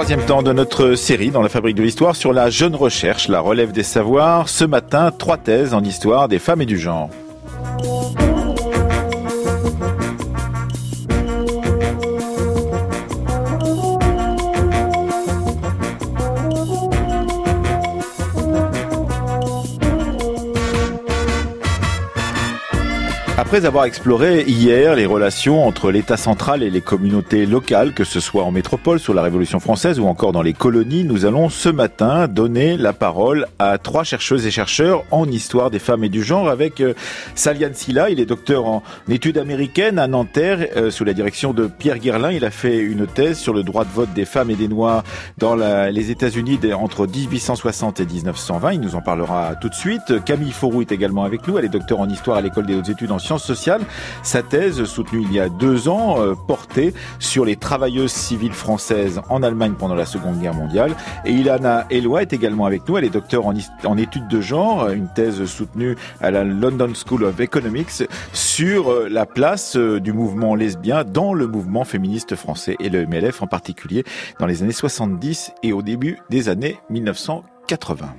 Troisième temps de notre série dans la fabrique de l'histoire sur la jeune recherche, la relève des savoirs. Ce matin, trois thèses en histoire des femmes et du genre. Après avoir exploré hier les relations entre l'État central et les communautés locales, que ce soit en métropole sous la Révolution française ou encore dans les colonies, nous allons ce matin donner la parole à trois chercheuses et chercheurs en histoire des femmes et du genre avec euh, Salian Silla. Il est docteur en études américaines à Nanterre euh, sous la direction de Pierre Guerlin. Il a fait une thèse sur le droit de vote des femmes et des Noirs dans les États-Unis entre 1860 et 1920. Il nous en parlera tout de suite. Camille Forou est également avec nous. Elle est docteur en histoire à l'école des hautes études en sciences sociale. Sa thèse, soutenue il y a deux ans, euh, portait sur les travailleuses civiles françaises en Allemagne pendant la Seconde Guerre mondiale. Et Ilana Eloi est également avec nous. Elle est docteur en, en études de genre, une thèse soutenue à la London School of Economics sur euh, la place euh, du mouvement lesbien dans le mouvement féministe français et le MLF en particulier dans les années 70 et au début des années 1980.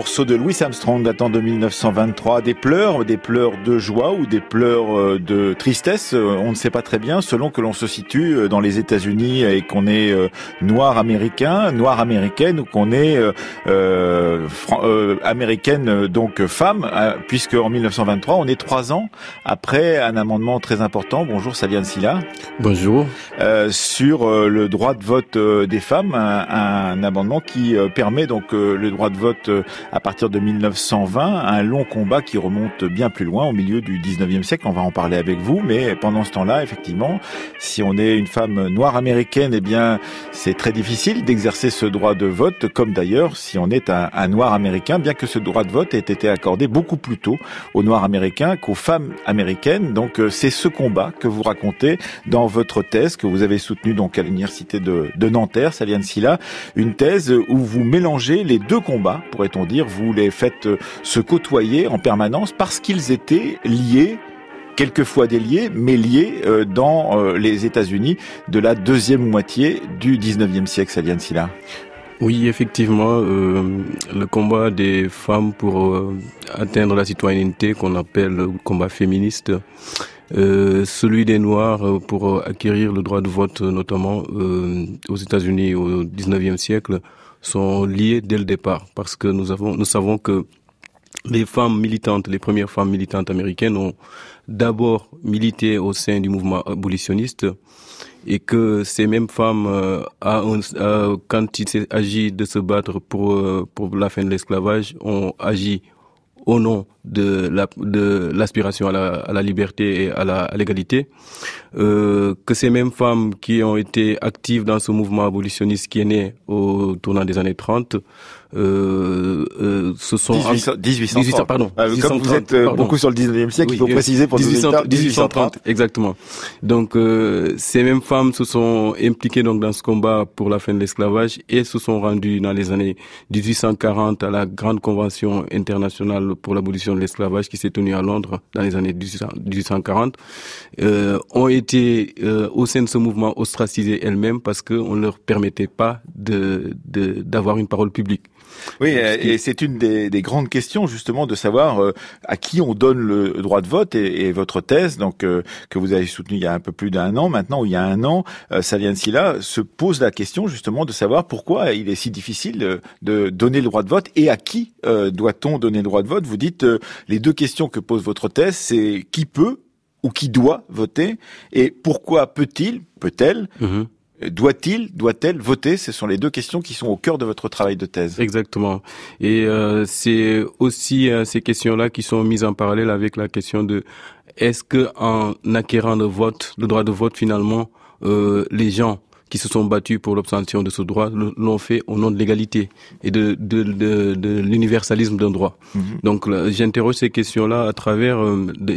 Morceau de Louis Armstrong datant de 1923, des pleurs, des pleurs de joie ou des pleurs euh, de tristesse, euh, on ne sait pas très bien, selon que l'on se situe euh, dans les États-Unis et qu'on est noir américain, noire américaine ou qu'on est euh, américaine donc femme, puisque en 1923 on est trois ans après un amendement très important. Bonjour Salian Silla. Bonjour. sur le droit de vote des femmes, un, un amendement qui permet donc le droit de vote à partir de 1920, un long combat qui remonte bien plus loin, au milieu du 19e siècle. On va en parler avec vous, mais pendant ce temps-là, effectivement, si on est une femme noire américaine, eh bien, c'est très difficile d'exercer ce droit de vote, comme d'ailleurs si on est un, noir américain, bien que ce droit de vote ait été accordé beaucoup plus tôt aux noirs américains qu'aux femmes américaines. Donc, euh, c'est ce combat que vous racontez dans votre thèse que vous avez soutenue donc à l'université de, de Nanterre, Saliane Silla, une thèse où vous mélangez les deux combats, pourrait-on dire. Vous les faites euh, se côtoyer en permanence parce qu'ils étaient liés quelquefois déliés, mais liés euh, dans euh, les États-Unis de la deuxième moitié du 19e siècle, Salian Silla. Oui, effectivement, le combat des femmes pour atteindre la citoyenneté qu'on appelle le combat féministe, celui des Noirs pour acquérir le droit de vote, notamment aux États-Unis au 19e siècle, sont liés dès le départ. Parce que nous avons, nous savons que les femmes militantes, les premières femmes militantes américaines ont d'abord milité au sein du mouvement abolitionniste et que ces mêmes femmes, euh, quand il s'agit de se battre pour, euh, pour la fin de l'esclavage, ont agi au nom de la de l'aspiration à la, à la liberté et à la à l'égalité euh, que ces mêmes femmes qui ont été actives dans ce mouvement abolitionniste qui est né au tournant des années 30 euh, euh, ce sont 1800, pardon. Euh, comme vous êtes euh, beaucoup sur le 19e siècle, il faut préciser pour 1800, 1830. Exactement. Donc euh, ces mêmes femmes se sont impliquées donc dans ce combat pour la fin de l'esclavage et se sont rendues dans les années 1840 à la grande convention internationale pour l'abolition de l'esclavage qui s'est tenu à Londres dans les années 1840 euh, ont été euh, au sein de ce mouvement ostracisées elles-mêmes parce qu'on ne leur permettait pas de d'avoir une parole publique. Oui, et c'est une des, des, grandes questions justement de savoir euh, à qui on donne le droit de vote et, et votre thèse, donc euh, que vous avez soutenue il y a un peu plus d'un an maintenant, ou il y a un an, euh, Salian Silla se pose la question justement de savoir pourquoi il est si difficile de, donner le droit de vote et à qui doit-on donner le droit de vote. Vous dites les deux questions que pose votre thèse, c'est qui peut ou qui doit voter et pourquoi peut-il, peut-elle mm-hmm. Doit-il, doit-elle voter? Ce sont les deux questions qui sont au cœur de votre travail de thèse. Exactement. Et euh, c'est aussi euh, ces questions-là qui sont mises en parallèle avec la question de est-ce que en acquérant le vote, le droit de vote finalement, euh, les gens qui se sont battus pour l'obtention de ce droit l'ont fait au nom de l'égalité et de, de, de, de l'universalisme d'un droit. Mhm. Donc j'interroge ces questions-là à travers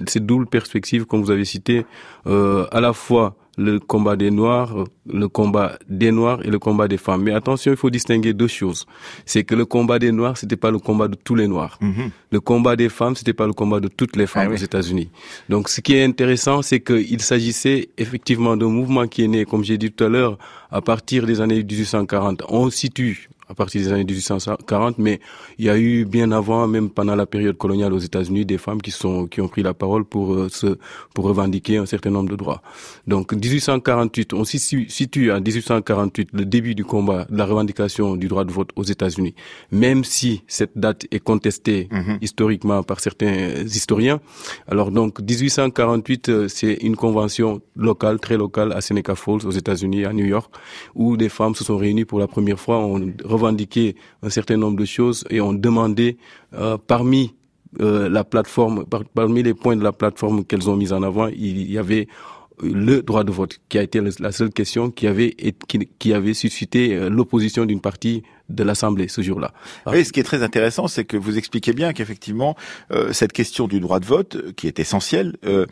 ces doubles perspectives comme vous avez cité, à la fois le combat des Noirs, le combat des Noirs et le combat des femmes. Mais attention, il faut distinguer deux choses. C'est que le combat des Noirs, c'était pas le combat de tous les Noirs. Mhm. Le combat des femmes, c'était pas le combat de toutes les femmes ah aux États-Unis. Donc, ce qui est intéressant, c'est qu'il s'agissait effectivement d'un mouvement qui est né, comme j'ai dit tout à l'heure, à partir des années 1840. On situe à partir des années 1840, mais il y a eu bien avant, même pendant la période coloniale aux États-Unis, des femmes qui sont qui ont pris la parole pour euh, se pour revendiquer un certain nombre de droits. Donc 1848, on situe à 1848 le début du combat, de la revendication du droit de vote aux États-Unis. Même si cette date est contestée mhm. historiquement par certains historiens, alors donc 1848, euh, c'est une convention locale, très locale à Seneca Falls aux États-Unis, à New York, où des femmes se sont réunies pour la première fois. On revendiqué un certain nombre de choses et ont demandé euh, parmi euh, la plateforme, parmi les points de la plateforme qu'elles ont mis en avant, il y avait le droit de vote, qui a été la seule question qui avait, qui, qui avait suscité euh, l'opposition d'une partie de l'Assemblée ce jour-là. Oui, ce qui est très intéressant, c'est que vous expliquez bien qu'effectivement, euh, cette question du droit de vote, euh, qui est essentielle, euh,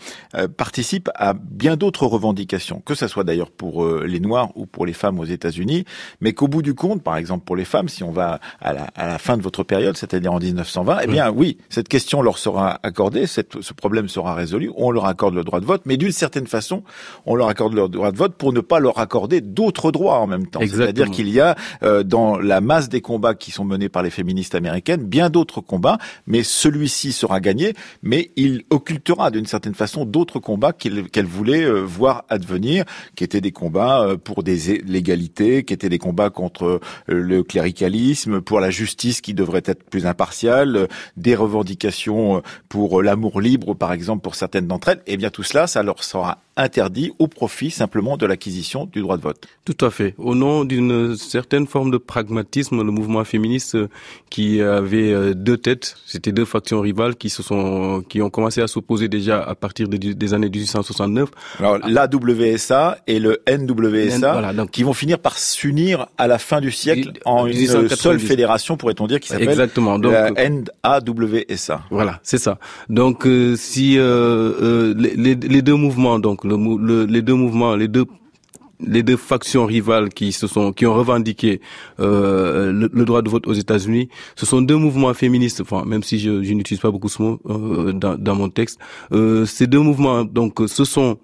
participe à bien d'autres revendications, que ce soit d'ailleurs pour les Noirs ou pour les femmes aux États-Unis, mais qu'au bout du compte, par exemple pour les femmes, si on va à la, à la fin de votre période, c'est-à-dire en 1920, eh bien oui, cette question leur sera accordée, cette, ce problème sera résolu, on leur accorde le droit de vote, mais d'une certaine façon, on leur accorde le droit de vote pour ne pas leur accorder d'autres droits en même temps. C'est-à-dire qu'il y a dans la masse des combats qui sont menés par les féministes américaines, bien d'autres combats, mais celui-ci sera gagné, mais il occultera d'une certaine façon d'autres combats qu'elle voulait euh, voir advenir, qui étaient des combats euh, pour des l'égalité, qui étaient des combats contre euh, le cléricalisme, pour la justice qui devrait être plus impartiale, des revendications pour l'amour libre, par exemple, pour certaines d'entre elles. Et eh bien tout cela, ça leur sera interdit au profit simplement de l'acquisition du droit de vote. Tout à fait. Au nom d'une certaine forme de pragmatisme, le mouvement féministe euh, qui avait euh, deux têtes, c'était deux factions rivales qui se sont, qui ont commencé à s'opposer déjà à partir des, années 1869. Alors l'AWSA et le NWSA, qui vont finir par s'unir à la fin du siècle en une seule fédération, pourrait-on dire, qui s'appelle Exactement. Donc, la NAWSA. Voilà, c'est ça. Donc euh, si les, les, deux mouvements, donc le, les deux mouvements, les deux les deux factions rivales qui se sont qui ont revendiqué euh, le, droit de vote aux États-Unis, ce sont deux mouvements féministes. Enfin, même si je, je n'utilise pas beaucoup ce mot euh, dans, dans, mon texte, euh, ces deux mouvements donc ce sont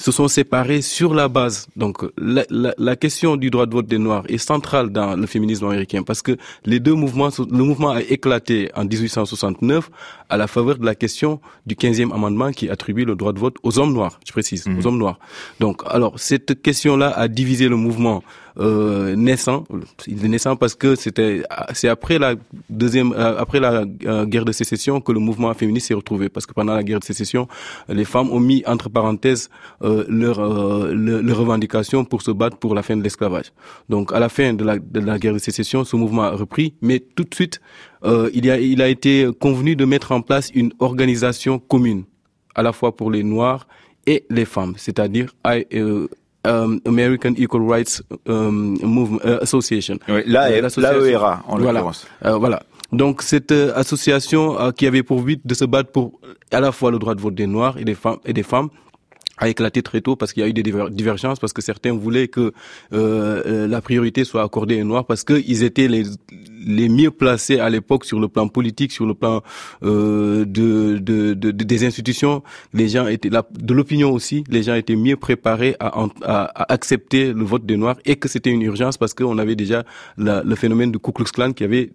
se sont séparés sur la base. Donc la, la, la, question du droit de vote des Noirs est centrale dans le féminisme américain parce que les deux mouvements, le mouvement a éclaté en 1869 à la faveur de la question du 15e amendement qui attribue le droit de vote aux hommes noirs, je précise, aux mmh. hommes noirs. Donc alors cette question-là a divisé le mouvement euh, naissant. Il est naissant parce que c'était c'est après la deuxième euh, après la euh, guerre de sécession que le mouvement féministe s'est retrouvé parce que pendant la guerre de sécession, les femmes ont mis entre parenthèses euh, leur, leur, revendication pour se battre pour la fin de l'esclavage. Donc à la fin de la, de la guerre de sécession, ce mouvement a repris, mais tout de suite il a il a été convenu de mettre en place une organisation commune à la fois pour les noirs et les femmes, c'est-à-dire Um, American Equal Rights um, Movement, uh, Association. Oui, l'AERA, en l'occurrence. Voilà. Euh, voilà. Donc cette euh, association euh, qui avait pour but de se battre pour à la fois le droit de vote des Noirs et des femmes et des femmes a éclaté très tôt parce qu'il y a eu des divergences parce que certains voulaient que euh, la priorité soit accordée aux Noirs parce qu'ils étaient les les mieux placés à l'époque sur le plan politique, sur le plan euh, de, de, de, des institutions. Les gens étaient de l'opinion aussi. Les gens étaient mieux préparés à, à, accepter le vote des Noirs et que c'était une urgence parce qu'on avait déjà le phénomène de Ku Klux Klan qui avait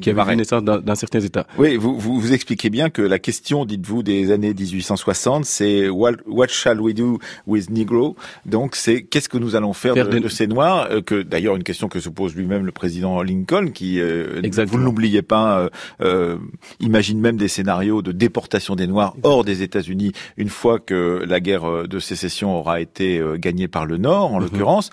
qui avait vu naissance dans, certains États. Oui, vous, vous, vous expliquez bien que la question, dites-vous, des années 1860, c'est what, what, shall we do with Negro? Donc, c'est qu'est-ce que nous allons faire, de, ces Noirs? Euh, Que d'ailleurs une question que se pose lui-même le président Lincoln, qui, euh, vous ne l'oubliez pas, euh, euh, imagine même des scénarios de déportation des Noirs hors des États-Unis une fois que la guerre de sécession aura été gagnée par le Nord, en mhm. l'occurrence.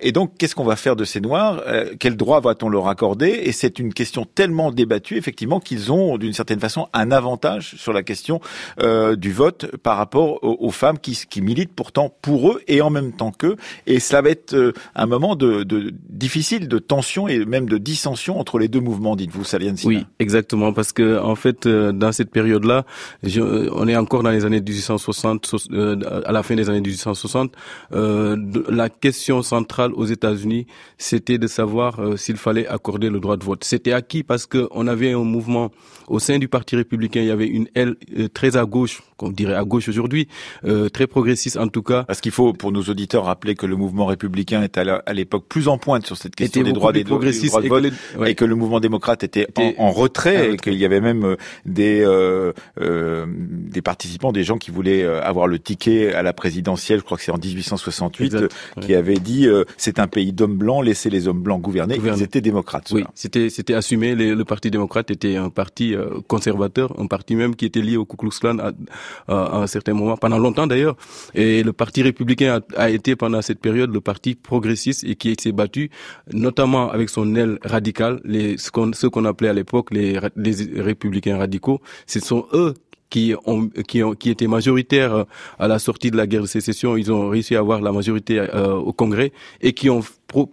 et donc, qu'est-ce qu'on va faire de ces Noirs? Quel droit va-t-on leur accorder? Et c'est une question tellement débattu effectivement qu'ils ont d'une certaine façon un avantage sur la question euh, du vote par rapport aux, femmes qui, qui, militent pourtant pour eux et en même temps qu'eux. Et ça va être euh, un moment de, de, difficile, de tension et même de dissension entre les deux mouvements, dites-vous, Salian Oui, exactement, parce que en fait, euh, dans cette période-là, on est encore dans les années 1860, à la fin des années 1860. la question centrale aux États-Unis, c'était de savoir s'il fallait accorder le droit de vote. C'était acquis parce qu'on avait un mouvement au sein du Parti républicain, il y avait une aile euh, très à gauche, qu'on dirait à gauche aujourd'hui, euh, très progressiste en tout cas. Parce qu'il faut, pour nos auditeurs, rappeler que le mouvement républicain était à l'époque plus en pointe sur cette question des droits des progressistes de vote, et, que le mouvement démocrate était, en, retrait, et qu'il y avait même euh, des euh, des participants, des gens qui voulaient avoir le ticket à la présidentielle, je crois que c'est en 1868, qui avaient dit c'est un pays d'hommes blancs, laissez les hommes blancs gouverner. Ils étaient démocrates. Oui, c'était c'était assumé le Parti démocrate était un parti euh, conservateur, un parti même qui était lié au Ku Klux Klan à, un certain moment, pendant longtemps d'ailleurs. Et le Parti républicain a, été pendant cette période le parti progressiste et qui s'est battu, notamment avec son aile radicale, ce qu'on appelait à l'époque les, les républicains radicaux. Ce sont eux qui ont qui ont qui étaient majoritaires euh, à la sortie de la guerre de sécession, ils ont réussi à avoir la majorité euh, au Congrès et qui ont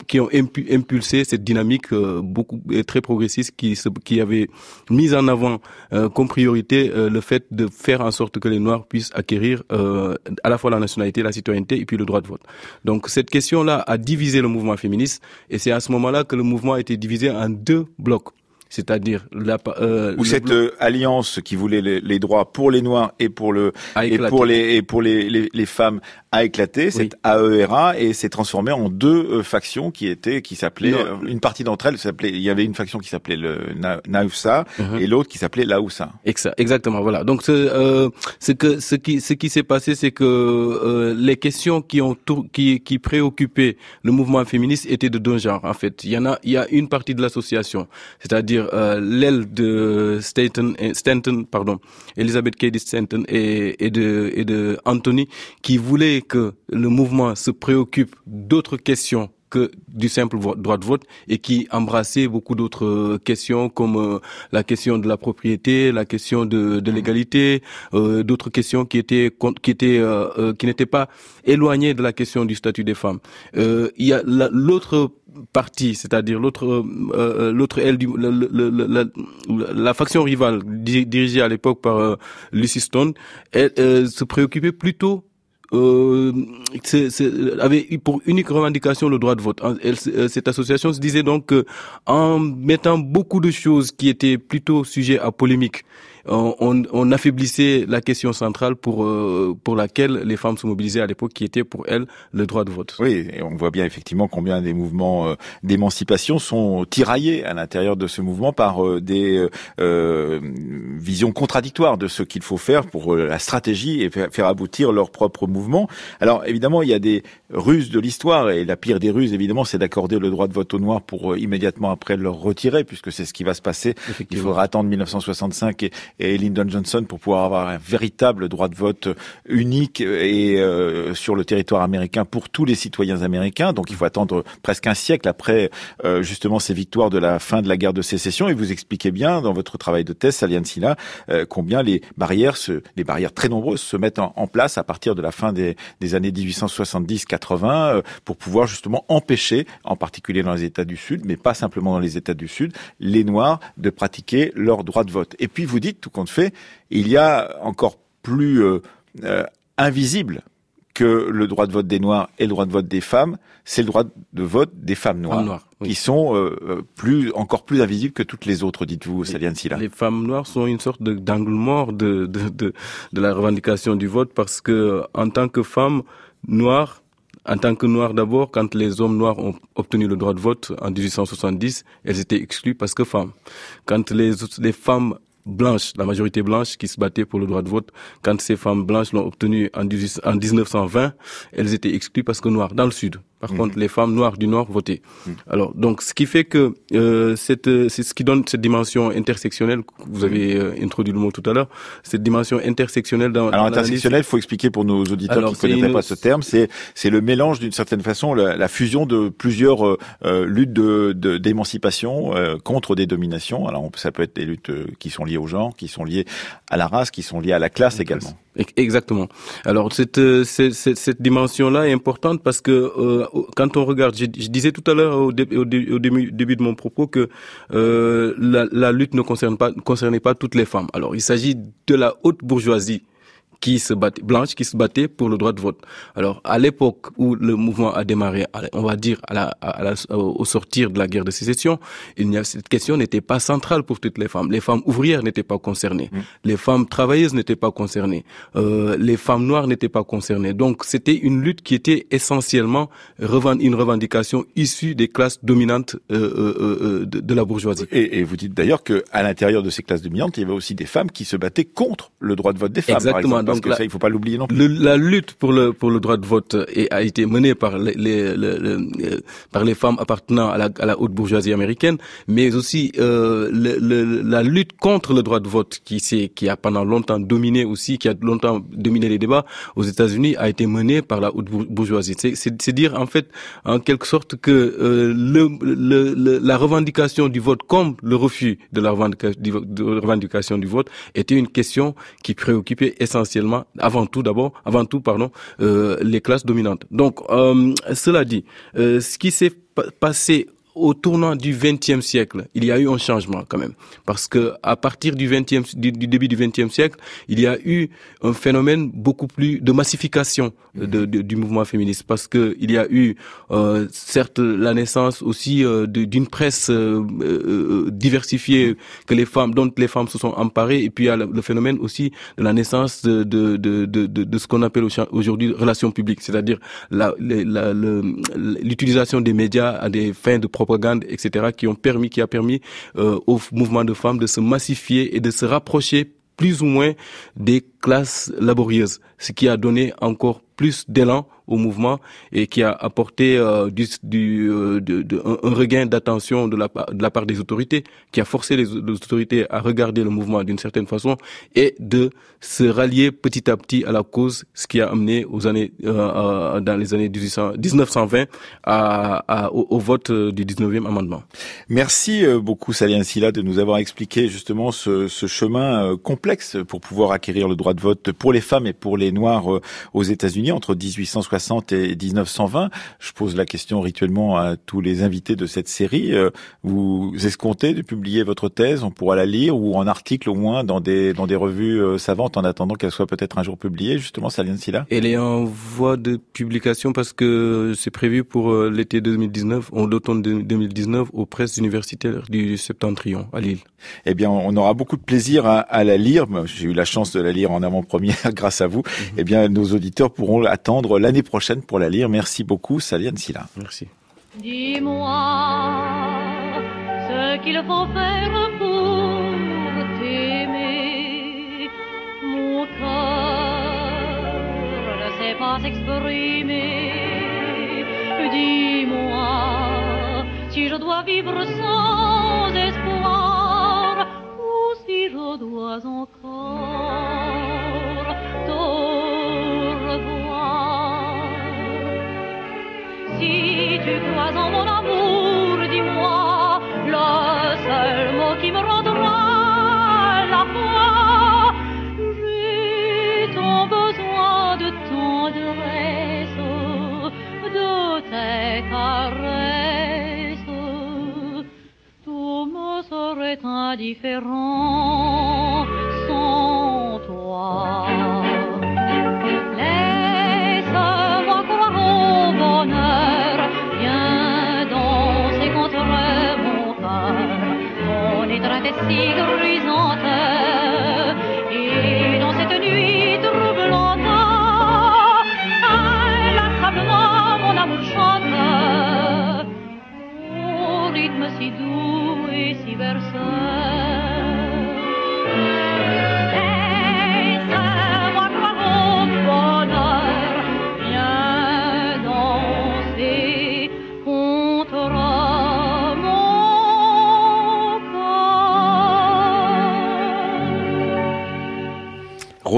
qui ont impulsé cette dynamique euh, beaucoup très progressiste qui qui avait mis en avant comme priorité le fait de faire en sorte que les Noirs puissent acquérir à la fois la nationalité, la citoyenneté et puis le droit de vote. Donc cette question-là a divisé le mouvement féministe et c'est à ce moment-là que le mouvement a été divisé en deux blocs c'est-à-dire la euh, ou cette euh, alliance qui voulait les, droits pour les noirs et pour le et pour les et pour les, les, les femmes a éclaté, cette AERA et s'est transformée en deux euh, factions qui étaient qui s'appelaient euh, une partie d'entre elles s'appelait il y avait une faction qui s'appelait le Naoussa uh-huh. et l'autre qui s'appelait Laoussa. Exactement, voilà. Donc ce, ce que ce qui ce qui s'est passé c'est que les questions qui ont qui qui préoccupaient le mouvement féministe étaient de deux genres en fait. Il y en a il y a une partie de l'association, c'est-à-dire euh, l'aile de Stanton, Stanton, pardon, Elizabeth Cady Stanton et, Anthony, qui voulait que le mouvement se préoccupe d'autres questions que du simple droit de vote et qui embrassait beaucoup d'autres euh, questions comme euh, la question de la propriété, la question de, l'égalité, euh, d'autres questions qui étaient qui étaient qui n'étaient pas éloignées de la question du statut des femmes. il y a l'autre partie, c'est-à-dire l'autre euh, euh, l'autre aile du la, la, faction rivale dirigée à l'époque par euh, Lucy Stone, elle, se préoccupait plutôt euh, avait pour unique revendication le droit de vote. Elle, cette association se disait donc que en mettant beaucoup de choses qui étaient plutôt sujets à polémique on, on, affaiblissait la question centrale pour euh, pour laquelle les femmes se mobilisaient à l'époque, qui était pour elles le droit de vote. Oui, et on voit bien effectivement combien des mouvements euh, d'émancipation sont tiraillés à l'intérieur de ce mouvement par euh, des visions contradictoires de ce qu'il faut faire pour la stratégie et faire aboutir leur propre mouvement. Alors évidemment, il y a des ruses de l'histoire et la pire des ruses, évidemment, c'est d'accorder le droit de vote aux Noirs pour immédiatement après le retirer, puisque c'est ce qui va se passer. Il faudra attendre 1965 et, et Lyndon Johnson pour pouvoir avoir un véritable droit de vote unique et euh, sur le territoire américain pour tous les citoyens américains. Donc il faut attendre presque un siècle après euh, justement ces victoires de la fin de la guerre de sécession. Et vous expliquez bien dans votre travail de thèse, Aliane Silla, euh, combien les barrières, se, les barrières très nombreuses se mettent en, place à partir de la fin des, des années 1870-80 pour pouvoir justement empêcher, en particulier dans les États du Sud, mais pas simplement dans les États du Sud, les Noirs de pratiquer leur droit de vote. Et puis vous dites tout compte fait, il y a encore plus euh, euh, invisible que le droit de vote des Noirs et le droit de vote des femmes, c'est le droit de vote des femmes noires, qui sont euh, plus encore plus invisibles que toutes les autres, dites-vous, Saliane Silla. Les femmes noires sont une sorte d'angle mort de, de, de, de la revendication du vote parce que en tant que femmes noires, en tant que noires d'abord, quand les hommes noirs ont obtenu le droit de vote en 1870, elles étaient exclues parce que femmes. Quand les, les femmes blanches, la majorité blanche qui se battait pour le droit de vote, quand ces femmes blanches l'ont obtenu en, 1920, elles étaient exclues parce que noires, dans le sud. Par contre, mhm. les femmes noires du Nord votaient. Mhm. Alors, donc, ce qui fait que euh, c'est ce qui donne cette dimension intersectionnelle. Vous avez mhm. euh, introduit le mot tout à l'heure. Cette dimension intersectionnelle. Dans, Alors, intersectionnelle, faut expliquer pour nos auditeurs qui ne connaîtraient pas ce terme. C'est c'est le mélange d'une certaine façon, la, la, fusion de plusieurs euh, euh luttes de d'émancipation euh, contre des dominations. Alors, ça peut être des luttes qui sont liées au genre, qui sont liées à la race, qui sont liées à la classe également. Exactement. Alors cette, euh, cette, cette dimension-là est importante parce que euh, quand on regarde, je, disais tout à l'heure au, début, de mon propos que euh, la, lutte ne concernait pas toutes les femmes. Alors il s'agit de la haute bourgeoisie qui se battait, blanche qui se battait pour le droit de vote. Alors, à l'époque où le mouvement a démarré, on va dire à la, à la, au sortir de la guerre de sécession, il n'y a, cette question n'était pas centrale pour toutes les femmes. Les femmes ouvrières n'étaient pas concernées, mmh. les femmes travailleuses n'étaient pas concernées, euh, les femmes noires n'étaient pas concernées. Donc, c'était une lutte qui était essentiellement une revendication issue des classes dominantes euh, euh, euh de, de, la bourgeoisie. Et, et vous dites d'ailleurs que à l'intérieur de ces classes dominantes, il y avait aussi des femmes qui se battaient contre le droit de vote des femmes. Exactement donc que ça, il faut pas l'oublier non plus. la lutte pour le pour le droit de vote a été menée par les, les, les, par les femmes appartenant à la, à la haute bourgeoisie américaine, mais aussi euh, la lutte contre le droit de vote qui s'est qui a pendant longtemps dominé aussi, qui a longtemps dominé les débats aux États-Unis, a été menée par la haute bourgeoisie. C'est dire en fait en quelque sorte que euh, le, le, la revendication du vote comme le refus de la revendication du vote était une question qui préoccupait essentiellement avant tout d'abord, avant tout, pardon, euh, les classes dominantes. Donc, euh, cela dit, euh, ce qui s'est passé au tournant du XXe siècle, il y a eu un changement quand même, parce que à partir du, 20e, du, début du XXe siècle, il y a eu un phénomène beaucoup plus de massification de, du mouvement féministe, parce que il y a eu euh, certes la naissance aussi euh, d'une presse euh, euh, diversifiée que les femmes, dont les femmes se sont emparées, et puis il y a le, phénomène aussi de la naissance de, de, de, de, de ce qu'on appelle aujourd'hui relations publiques, c'est-à-dire l'utilisation la, des médias à des fins de propagande, etc., qui ont permis, qui a permis euh, au mouvement de femmes de se massifier et de se rapprocher plus ou moins des classes laborieuses, ce qui a donné encore plus d'élan au mouvement et qui a apporté euh, du, du euh, de, de, un, regain d'attention de la, de la part des autorités, qui a forcé les, autorités à regarder le mouvement d'une certaine façon et de se rallier petit à petit à la cause, ce qui a amené aux années euh, dans les années 1800, 1920 à, à, au, vote du 19e amendement. Merci beaucoup Salien Silla de nous avoir expliqué justement ce, ce chemin complexe pour pouvoir acquérir le droit de vote pour les femmes et pour les noirs aux États-Unis entre 1860 et 1920. Je pose la question rituellement à tous les invités de cette série. Euh, vous escomptez de publier votre thèse On pourra la lire ou en article au moins dans des dans des revues euh, savantes en attendant qu'elle soit peut-être un jour publiée. Justement, Salien Silla? Elle est en voie de publication parce que c'est prévu pour euh, l'été 2019, en l'automne 2019, aux presses universitaires du Septentrion à Lille. Eh bien, on aura beaucoup de plaisir à, à la lire. J'ai eu la chance de la lire en avant-première grâce à vous. Mhm. Eh bien, nos auditeurs pourront attendre l'année prochaine pour la lire. Merci beaucoup, Saliane Silla. Merci. Dis-moi ce qu'il faut faire pour t'aimer. Mon cœur ne sait pas s'exprimer. Dis-moi si je dois vivre sans espoir ou si je dois encore tu crois en mon amour, dis-moi le seul mot qui me rendra la foi. J'ai ton besoin de tendresse, de tes caresses. Tout me serait indifférent sans toi. Était si grisante.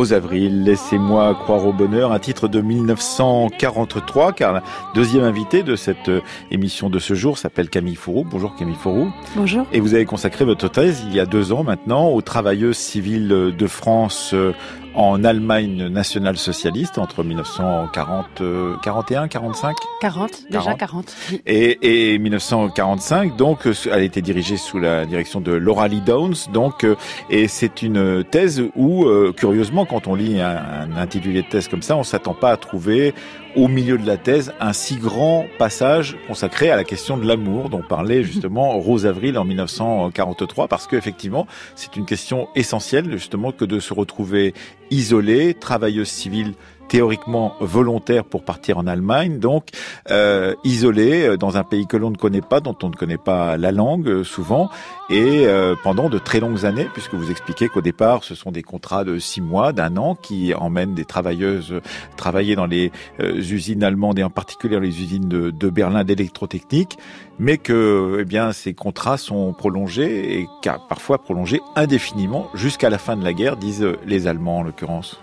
Rose Avril, laissez-moi croire au bonheur, un titre de 1943, car la deuxième invitée de cette euh, émission de ce jour s'appelle Camille Fourou. Bonjour Camille Fourou. Bonjour. Et vous avez consacré votre thèse il y a deux ans maintenant aux travailleuses civiles de France euh, en Allemagne nationale socialiste entre 1940, euh, 41, 45 40, déjà 40. 40. Oui. et, et 1945. Donc, euh, elle a été dirigée sous la direction de Laura Lee Downs. Donc, euh, et c'est une thèse où, euh, curieusement, quand on lit un, un intitulé de thèse comme ça, on s'attend pas à trouver au milieu de la thèse un si grand passage consacré à la question de l'amour dont parlait justement Rose Avril en 1943 parce qu'effectivement c'est une question essentielle justement que de se retrouver isolée, travailleuse civile théoriquement volontaire pour partir en Allemagne, donc euh, isolée euh, dans un pays que l'on ne connaît pas, dont on ne connaît pas la langue euh, souvent, et euh, pendant de très longues années, puisque vous expliquez qu'au départ ce sont des contrats de six mois, d'un an, qui emmènent des travailleuses travailler dans les euh, usines allemandes et en particulier les usines de, de Berlin d'électrotechnique, mais que eh bien ces contrats sont prolongés et parfois prolongés indéfiniment jusqu'à la fin de la guerre, disent les Allemands en l'occurrence.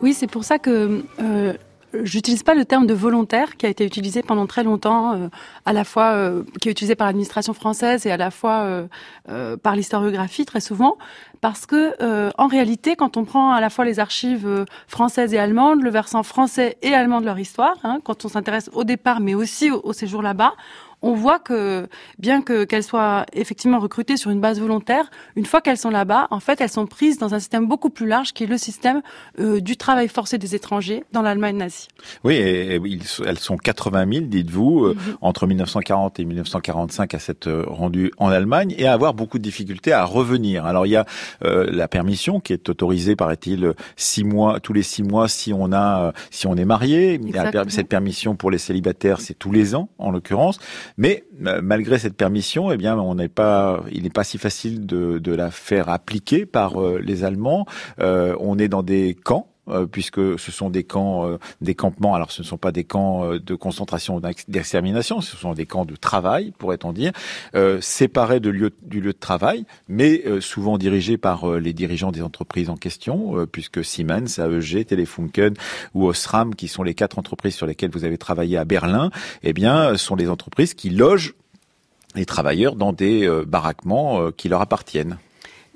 Oui, c'est pour ça que euh, j'utilise pas le terme de volontaire qui a été utilisé pendant très longtemps, euh, à la fois euh, qui est utilisé par l'administration française et à la fois euh, euh, par l'historiographie très souvent, parce que euh, en réalité, quand on prend à la fois les archives françaises et allemandes, le versant français et allemand de leur histoire, hein, quand on s'intéresse au départ, mais aussi au, au séjour là-bas, on voit que bien que qu'elles soient effectivement recrutées sur une base volontaire, une fois qu'elles sont là-bas, en fait, elles sont prises dans un système beaucoup plus large qui est le système euh, du travail forcé des étrangers dans l'Allemagne nazie. Oui, et, elles sont 80 000, dites-vous, euh, Mhm. entre 1940 et 1945 à s'être euh, rendues en Allemagne et à avoir beaucoup de difficultés à revenir. Alors il y a euh, la permission qui est autorisée, paraît-il, six mois, tous les six mois si on a, si on est marié. Exactement. Cette permission pour les célibataires, c'est tous les ans en l'occurrence. Mais euh, malgré cette permission, eh bien, on n'est pas, il n'est pas si facile de, la faire appliquer par euh, les Allemands. Euh, on est dans des camps. Euh, puisque ce sont des camps, euh, des campements. Alors, ce ne sont pas des camps euh, de concentration ou d'ex- d'extermination, ce sont des camps de travail, pourrait-on dire, séparés du lieu de travail, mais souvent dirigés par les dirigeants des entreprises en question, puisque Siemens, AEG, Telefunken ou Osram, qui sont les quatre entreprises sur lesquelles vous avez travaillé à Berlin, eh bien, sont les entreprises qui logent les travailleurs dans des baraquements qui leur appartiennent.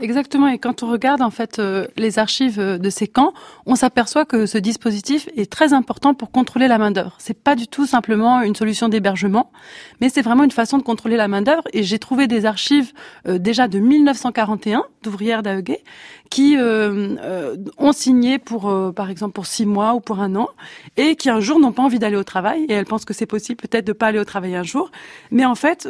Exactement. Et quand on regarde en fait euh, les archives euh, de ces camps, on s'aperçoit que ce dispositif est très important pour contrôler la main d'œuvre. C'est pas du tout simplement une solution d'hébergement, mais c'est vraiment une façon de contrôler la main d'œuvre. Et j'ai trouvé des archives euh, déjà de 1941 d'ouvrières d'AEG qui ont signé pour, par exemple, pour six mois ou pour un an, et qui un jour n'ont pas envie d'aller au travail. Et elles pensent que c'est possible peut-être de pas aller au travail un jour, mais en fait,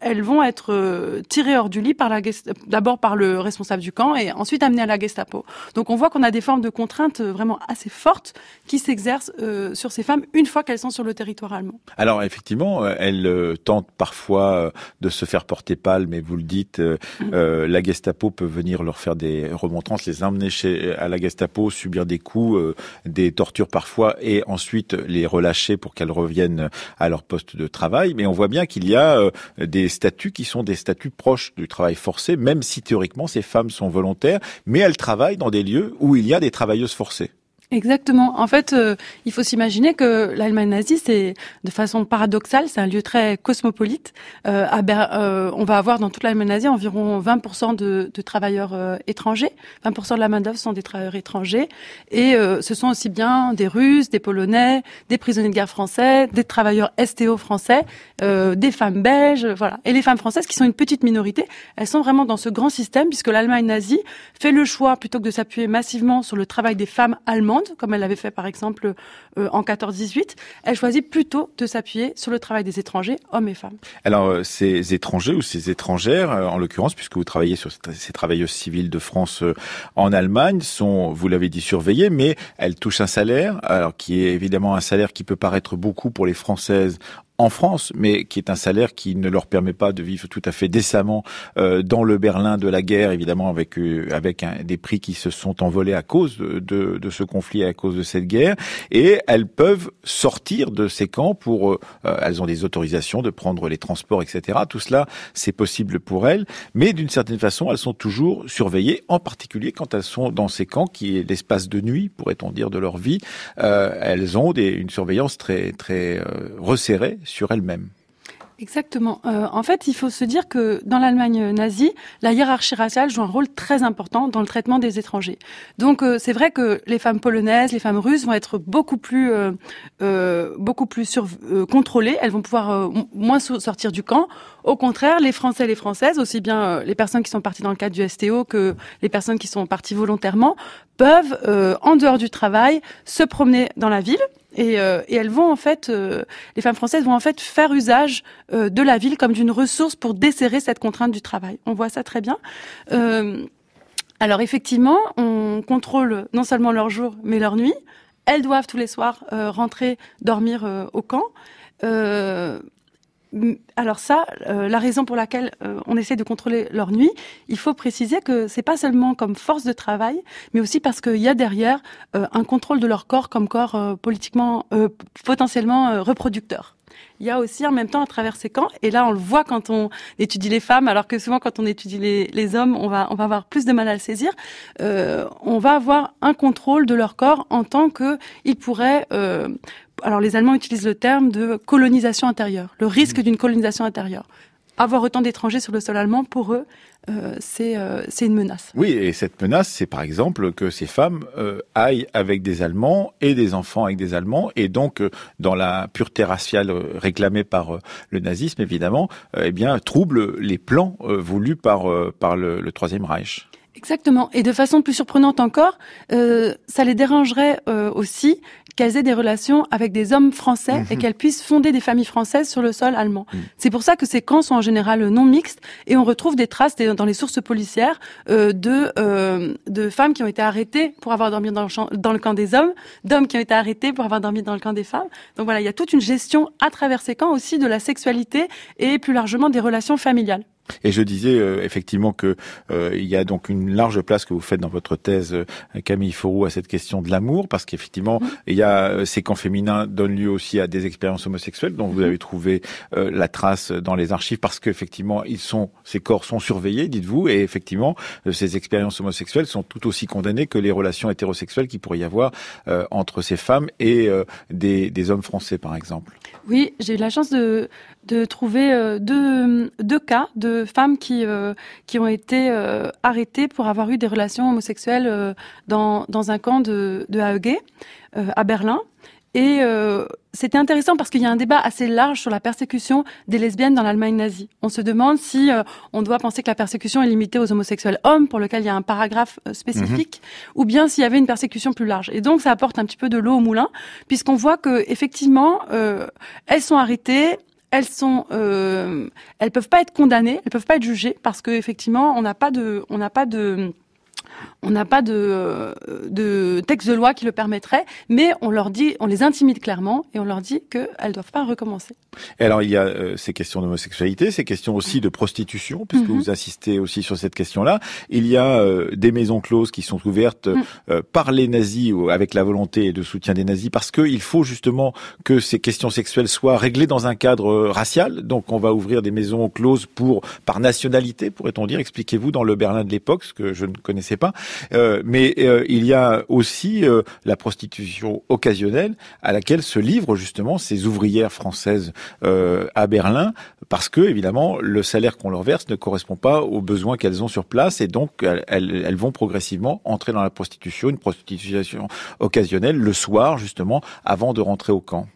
elles vont être tirées hors du lit par la d'abord par le responsable du camp et ensuite amenées à la Gestapo. Donc on voit qu'on a des formes de contraintes euh, vraiment assez fortes qui s'exercent euh, sur ces femmes une fois qu'elles sont sur le territoire allemand. Alors effectivement, euh, elles tentent parfois de se faire porter pâle, mais vous le dites, euh, euh, la Gestapo peut venir leur faire des remontrances, les emmener chez à la Gestapo, subir des coups, euh, des tortures parfois, et ensuite les relâcher pour qu'elles reviennent à leur poste de travail. Mais on voit bien qu'il y a des statuts qui sont des statuts proches du travail forcé, même si théoriquement ces femmes sont volontaires, mais elles travaillent dans des lieux où il y a des travailleuses forcées. Exactement. En fait, euh, il faut s'imaginer que l'Allemagne nazie, c'est de façon paradoxale, c'est un lieu très cosmopolite. Euh, à Ber- euh, on va avoir dans toute l'Allemagne nazie environ 20% de, de travailleurs euh, étrangers. 20% de la main d'œuvre sont des travailleurs étrangers, et euh, ce sont aussi bien des Russes, des Polonais, des prisonniers de guerre français, des travailleurs STO français, euh, des femmes belges, voilà. Et les femmes françaises, qui sont une petite minorité, elles sont vraiment dans ce grand système, puisque l'Allemagne nazie fait le choix plutôt que de s'appuyer massivement sur le travail des femmes allemandes comme elle l'avait fait par exemple euh, en 14-18. Elle choisit plutôt de s'appuyer sur le travail des étrangers, hommes et femmes. Alors, euh, ces étrangers ou ces étrangères, euh, en l'occurrence, puisque vous travaillez sur ces travailleuses civiles de France en Allemagne, sont, vous l'avez dit, surveillées, mais elles touchent un salaire, alors qui est évidemment un salaire qui peut paraître beaucoup pour les Françaises en France, mais qui est un salaire qui ne leur permet pas de vivre tout à fait décemment euh, dans le Berlin de la guerre, évidemment avec euh, avec des prix qui se sont envolés à cause de, de, ce conflit, à cause de cette guerre, et elles peuvent sortir de ces camps pour, euh, elles ont des autorisations de prendre les transports, etc. Tout cela, c'est possible pour elles, mais d'une certaine façon, elles sont toujours surveillées, en particulier quand elles sont dans ces camps qui est l'espace de nuit, pourrait-on dire, de leur vie. elles ont des, une surveillance très très resserrée sur elle-même. Exactement. Euh, en fait, il faut se dire que dans l'Allemagne nazie, la hiérarchie raciale joue un rôle très important dans le traitement des étrangers. Donc, euh, c'est vrai que les femmes polonaises, les femmes russes vont être beaucoup plus, euh, beaucoup plus contrôlées. Elles vont pouvoir moins sortir du camp. Au contraire, les Français et les Françaises, aussi bien les personnes qui sont parties dans le cadre du STO que les personnes qui sont parties volontairement, peuvent, en dehors du travail, se promener dans la ville et, euh, et, elles vont en fait, euh, les femmes françaises vont en fait faire usage euh, de la ville comme d'une ressource pour desserrer cette contrainte du travail. On voit ça très bien. alors effectivement, on contrôle non seulement leur jour, mais leur nuit. Elles doivent tous les soirs rentrer dormir au camp alors ça, euh, la raison pour laquelle euh, on essaie de contrôler leur nuit, il faut préciser que c'est pas seulement comme force de travail, mais aussi parce qu'il y a derrière euh, un contrôle de leur corps comme corps politiquement potentiellement reproducteur. Il y a aussi en même temps à travers ces camps, et là on le voit quand on étudie les femmes, alors que souvent quand on étudie les, les hommes, on va on va avoir plus de mal à le saisir. on va avoir un contrôle de leur corps en tant que ils pourraient alors les Allemands utilisent le terme de colonisation intérieure, le risque mmh. d'une colonisation intérieure. Avoir autant d'étrangers sur le sol allemand, pour eux, euh, euh, c'est une menace. Oui, et cette menace, c'est par exemple que ces femmes euh, aillent avec des Allemands et des enfants avec des Allemands, et donc dans la pureté raciale réclamée par le nazisme, évidemment, eh bien troublent les plans voulus par par le, le Troisième Reich. Exactement. Et de façon plus surprenante encore, euh, ça les dérangerait euh, aussi qu'elles aient des relations avec des hommes français et mhm. qu'elles puissent fonder des familles françaises sur le sol allemand. Mhm. C'est pour ça que ces camps sont en général non mixtes et on retrouve des traces dans les sources policières euh, de euh, de femmes qui ont été arrêtées pour avoir dormi dans le, dans le camp des hommes, d'hommes qui ont été arrêtés pour avoir dormi dans le camp des femmes. Donc voilà, il y a toute une gestion à travers ces camps aussi de la sexualité et plus largement des relations familiales. Et je disais euh, effectivement que euh, il y a donc une large place que vous faites dans votre thèse, euh, Camille Forou, à cette question de l'amour, parce qu'effectivement, il y a ces camps féminins donnent lieu aussi à des expériences homosexuelles, dont vous mm. avez trouvé la trace dans les archives, parce qu'effectivement, ils sont, ces corps sont surveillés, dites-vous, et effectivement, ces expériences homosexuelles sont tout aussi condamnées que les relations hétérosexuelles qui pourrait y avoir entre ces femmes et des, des hommes français, par exemple. Oui, j'ai eu la chance de de trouver euh, deux, deux cas de femmes qui, euh, qui ont été euh, arrêtées pour avoir eu des relations homosexuelles dans, dans un camp de, de AEG à Berlin. Et c'était intéressant parce qu'il y a un débat assez large sur la persécution des lesbiennes dans l'Allemagne nazie. On se demande si on doit penser que la persécution est limitée aux homosexuels hommes, pour lequel il y a un paragraphe spécifique, mhm. ou bien s'il y avait une persécution plus large. Et donc ça apporte un petit peu de l'eau au moulin, puisqu'on voit que effectivement elles sont arrêtées, elles sont, euh, elles peuvent pas être condamnées, elles peuvent pas être jugées parce que effectivement, on n'a pas de, on n'a pas de on n'a pas de, de texte de loi qui le permettrait, mais on leur dit, on les intimide clairement et on leur dit qu'elles ne doivent pas recommencer. Et alors il y a euh, ces questions d'homosexualité, ces questions aussi de prostitution, puisque mhm. vous insistez aussi sur cette question-là. Il y a euh, des maisons closes qui sont ouvertes mhm. euh, par les nazis ou avec la volonté et de soutien des nazis, parce qu'il faut justement que ces questions sexuelles soient réglées dans un cadre racial. Donc on va ouvrir des maisons closes pour par nationalité, pourrait-on dire. Expliquez-vous dans le Berlin de l'époque, ce que je ne connaissais pas. Euh, mais euh, il y a aussi euh, la prostitution occasionnelle à laquelle se livrent justement ces ouvrières françaises à Berlin, parce que évidemment le salaire qu'on leur verse ne correspond pas aux besoins qu'elles ont sur place, et donc elles, elles, vont progressivement entrer dans la prostitution, une prostitution occasionnelle le soir justement avant de rentrer au camp.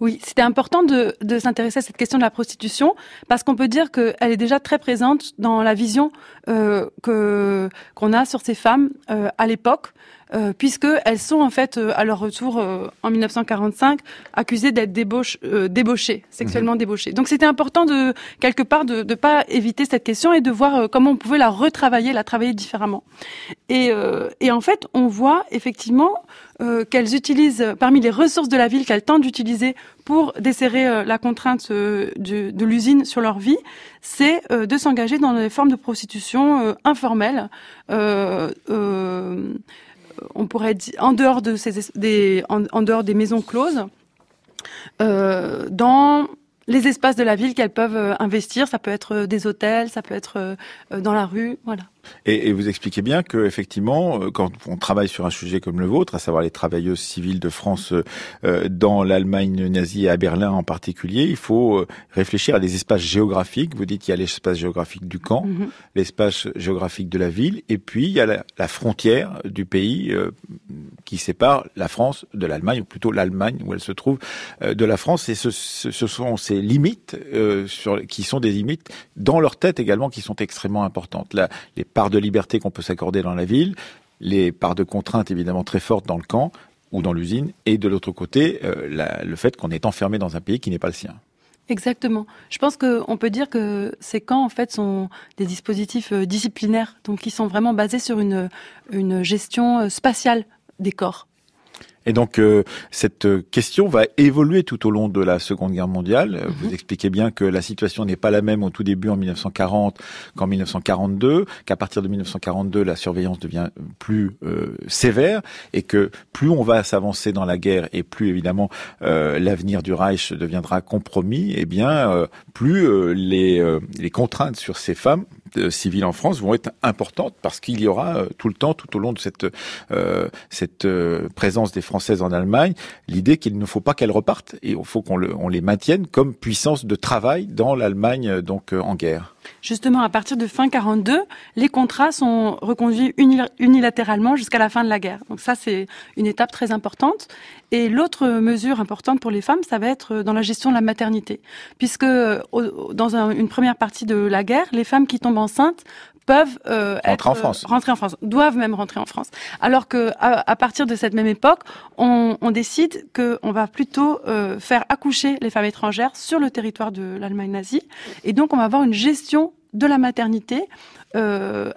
Oui, c'était important de, s'intéresser à cette question de la prostitution parce qu'on peut dire qu'elle est déjà très présente dans la vision euh, que qu'on a sur ces femmes euh, à l'époque. Euh, puisqu'elles sont en fait euh, à leur retour euh, en 1945 accusées d'être débauche, euh, débauchées, sexuellement Mhm. débauchées. Donc c'était important de quelque part de ne pas éviter cette question et de voir euh, comment on pouvait la retravailler, la travailler différemment. Et, euh, et en fait, on voit effectivement euh, qu'elles utilisent parmi les ressources de la ville qu'elles tentent d'utiliser pour desserrer la contrainte euh, de, de l'usine sur leur vie, c'est euh, de s'engager dans des formes de prostitution euh, informelles. Euh, euh, on pourrait dire en dehors des maisons closes, euh, dans les espaces de la ville qu'elles peuvent euh, investir. Ça peut être euh, des hôtels, ça peut être euh, euh, dans la rue, voilà. Et, et vous expliquez bien que effectivement, euh, quand on travaille sur un sujet comme le vôtre, à savoir les travailleuses civiles de France euh, dans l'Allemagne nazie et à Berlin en particulier, il faut euh, réfléchir à des espaces géographiques. Vous dites qu'il y a l'espace géographique du camp, Mhm. l'espace géographique de la ville, et puis il y a la, la frontière du pays euh, qui sépare la France de l'Allemagne, ou plutôt l'Allemagne où elle se trouve euh, de la France. Et ce, ce, ce sont ces limites euh, sur, qui sont des limites dans leur tête également qui sont extrêmement importantes. La, les parts de liberté qu'on peut s'accorder dans la ville, les parts de contraintes évidemment très fortes dans le camp ou dans l'usine, et de l'autre côté, euh, le fait qu'on est enfermé dans un pays qui n'est pas le sien. Exactement. Je pense qu'on peut dire que ces camps, en fait, sont des dispositifs euh, disciplinaires, donc qui sont vraiment basés sur une, une gestion euh, spatiale des corps. Et donc euh, cette question va évoluer tout au long de la Seconde Guerre mondiale. Euh, Vous expliquez bien que la situation n'est pas la même au tout début en 1940 qu'en 1942, qu'à partir de 1942 la surveillance devient plus euh, sévère et que plus on va s'avancer dans la guerre et plus évidemment euh, l'avenir du Reich deviendra compromis, et bien euh, plus euh, les, euh, les contraintes sur ces femmes euh, civiles en France vont être importantes parce qu'il y aura euh, tout le temps, tout au long de cette euh, présence des Françaises en Allemagne, l'idée qu'il ne faut pas qu'elles repartent et il faut qu'on le, les maintienne comme puissance de travail dans l'Allemagne donc en guerre. Justement, à partir de fin 42, les contrats sont reconduits uni- unilatéralement jusqu'à la fin de la guerre. Donc ça, c'est une étape très importante. Et l'autre mesure importante pour les femmes, ça va être dans la gestion de la maternité, puisque euh, dans un- une première partie de la guerre, les femmes qui tombent enceintes peuvent euh, Rentrer être, en France. euh, rentrer en France, doivent même rentrer en France. Alors que à, à partir de cette même époque, on, on décide qu'on va plutôt euh, faire accoucher les femmes étrangères sur le territoire de l'Allemagne nazie, et donc on va avoir une gestion de la maternité. Euh,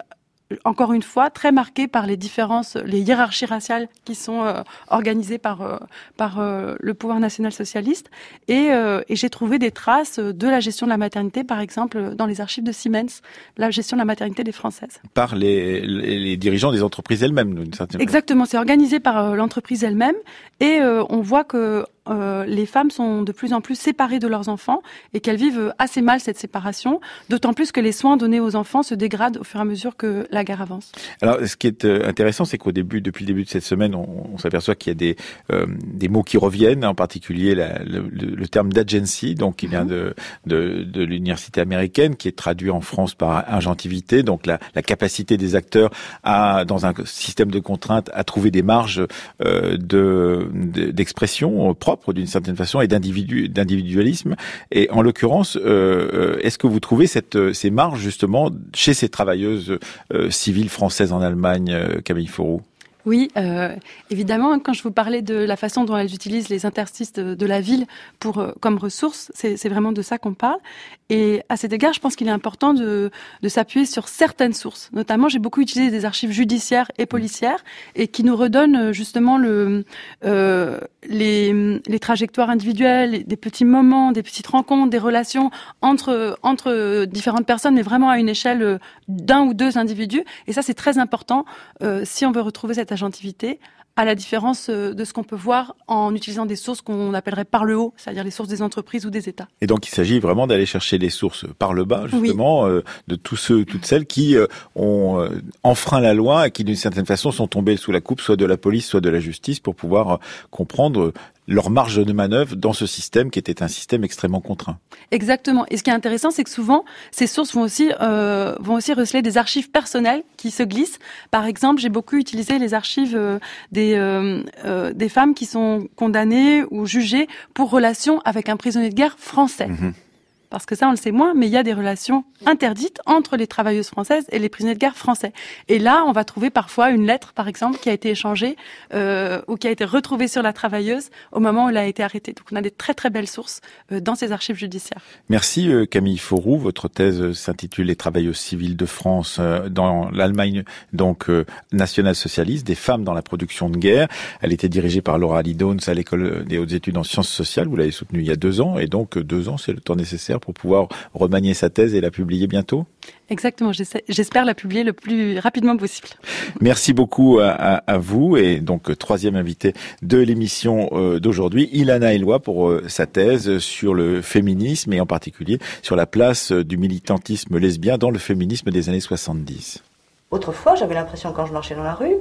encore une fois, très marquée par les différences, les hiérarchies raciales qui sont euh, organisées par euh, par euh, le pouvoir national socialiste. Et, et j'ai trouvé des traces de la gestion de la maternité, par exemple, dans les archives de Siemens, la gestion de la maternité des Françaises. Par les, les, les dirigeants des entreprises elles-mêmes, d'une certaine façon. Exactement, c'est organisé par l'entreprise elle-même et on voit que euh, les femmes sont de plus en plus séparées de leurs enfants et qu'elles vivent assez mal cette séparation, d'autant plus que les soins donnés aux enfants se dégradent au fur et à mesure que la guerre avance. Alors, ce qui est euh, intéressant, c'est qu'au début, depuis le début de cette semaine, on, on s'aperçoit qu'il y a des euh, des mots qui reviennent, en particulier la, le, terme d'agency, donc qui vient de de, de l'université américaine, qui est traduit en France par agentivité, donc la, la capacité des acteurs à, dans un système de contraintes, à trouver des marges euh, de de- d'expression d'une certaine façon et d'individu d'individualisme. Et en l'occurrence, euh, euh, est-ce que vous trouvez cette, euh, ces marges justement chez ces travailleuses civiles françaises en Allemagne, Camille Fourou Oui, évidemment, quand je vous parlais de la façon dont elles utilisent les interstices de, la ville pour comme ressources, c'est c'est vraiment de ça qu'on parle. Et à cet égard, je pense qu'il est important de, de s'appuyer sur certaines sources. Notamment, j'ai beaucoup utilisé des archives judiciaires et policières et qui nous redonnent justement le, les, les trajectoires individuelles, des petits moments, des petites rencontres, des relations entre entre différentes personnes, mais vraiment à une échelle euh, d'un ou deux individus. Et ça, c'est très important euh, si on veut retrouver cette agentivité, à la différence euh, de ce qu'on peut voir en utilisant des sources qu'on appellerait par le haut, c'est-à-dire les sources des entreprises ou des États. Et donc il s'agit vraiment d'aller chercher les sources par le bas, justement, euh, de tous ceux, toutes celles qui euh, ont euh, enfreint la loi et qui d'une certaine façon sont tombés sous la coupe soit de la police, soit de la justice pour pouvoir comprendre leur marge de manœuvre dans ce système qui était un système extrêmement contraint. Exactement. Et ce qui est intéressant, c'est que souvent, ces sources vont aussi euh, vont aussi receler des archives personnelles qui se glissent. Par exemple, j'ai beaucoup utilisé les archives euh, des euh, euh, des femmes qui sont condamnées ou jugées pour relation avec un prisonnier de guerre français. Mhm. Parce que ça, on le sait moins, mais il y a des relations interdites entre les travailleuses françaises et les prisonniers de guerre français. Et là, on va trouver parfois une lettre, par exemple, qui a été échangée euh, ou qui a été retrouvée sur la travailleuse au moment où elle a été arrêtée. Donc, on a des très très belles sources euh, dans ces archives judiciaires. Merci euh, Camille Fauroux. Votre thèse s'intitule Les travailleuses civiles de France dans l'Allemagne donc euh, nationale socialiste, des femmes dans la production de guerre. Elle était dirigée par Laura Lidons à l'école des hautes études en sciences sociales. Vous l'avez soutenue il y a deux ans et donc deux ans c'est le temps nécessaire pour pouvoir remanier sa thèse et la publier bientôt? Exactement. J'espère la publier le plus rapidement possible. Merci beaucoup à, à- à vous et donc euh, troisième invité de l'émission euh, d'aujourd'hui, Ilana Eloi pour euh, sa thèse sur le féminisme et en particulier sur la place euh, du militantisme lesbien dans le féminisme des années 70. Autrefois, j'avais l'impression quand je marchais dans la rue,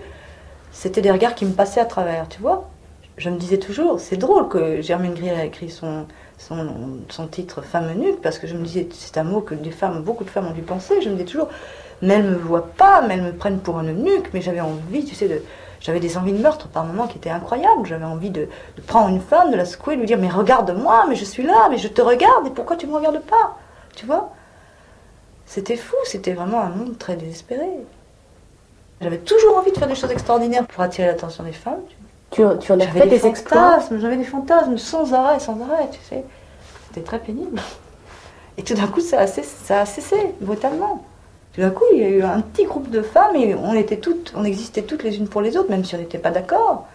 c'était des regards qui me passaient à travers, tu vois? Je me disais toujours, c'est drôle que Germaine Greer a écrit son, son, titre Femme nuque, parce que je me disais, c'est un mot que des femmes, beaucoup de femmes ont dû penser. Je me disais toujours, mais elles me voient pas, mais elles me prennent pour une nuque, mais j'avais envie, tu sais. J'avais des envies de meurtre par moments qui étaient incroyables. J'avais envie de, de prendre une femme, de la secouer, de lui dire Mais regarde-moi, mais je suis là, mais je te regarde, et pourquoi tu me regardes pas? Tu vois? C'était fou, c'était vraiment un monde très désespéré. J'avais toujours envie de faire des choses extraordinaires pour attirer l'attention des femmes. Tu, tu en as J'avais fait des des exploits fantasmes, j'avais des fantasmes sans arrêt, sans arrêt, tu sais. C'était très pénible. Et tout d'un coup, ça a, cessé, ça a cessé, brutalement. Tout d'un coup, il y a eu un petit groupe de femmes et on était toutes, on existait toutes les unes pour les autres, même si on n'était pas d'accord.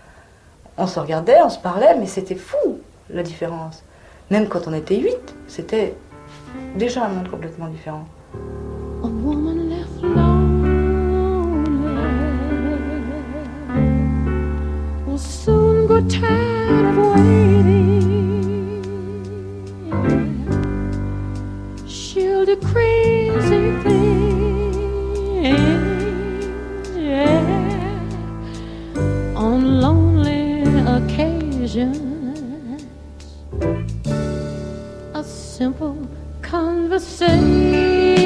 On se regardait, on se parlait, mais c'était fou, la différence. Même quand on était huit, c'était déjà un monde complètement différent. A woman grow tired of waiting. She'll do crazy things, yeah, on lonely occasions. A simple conversation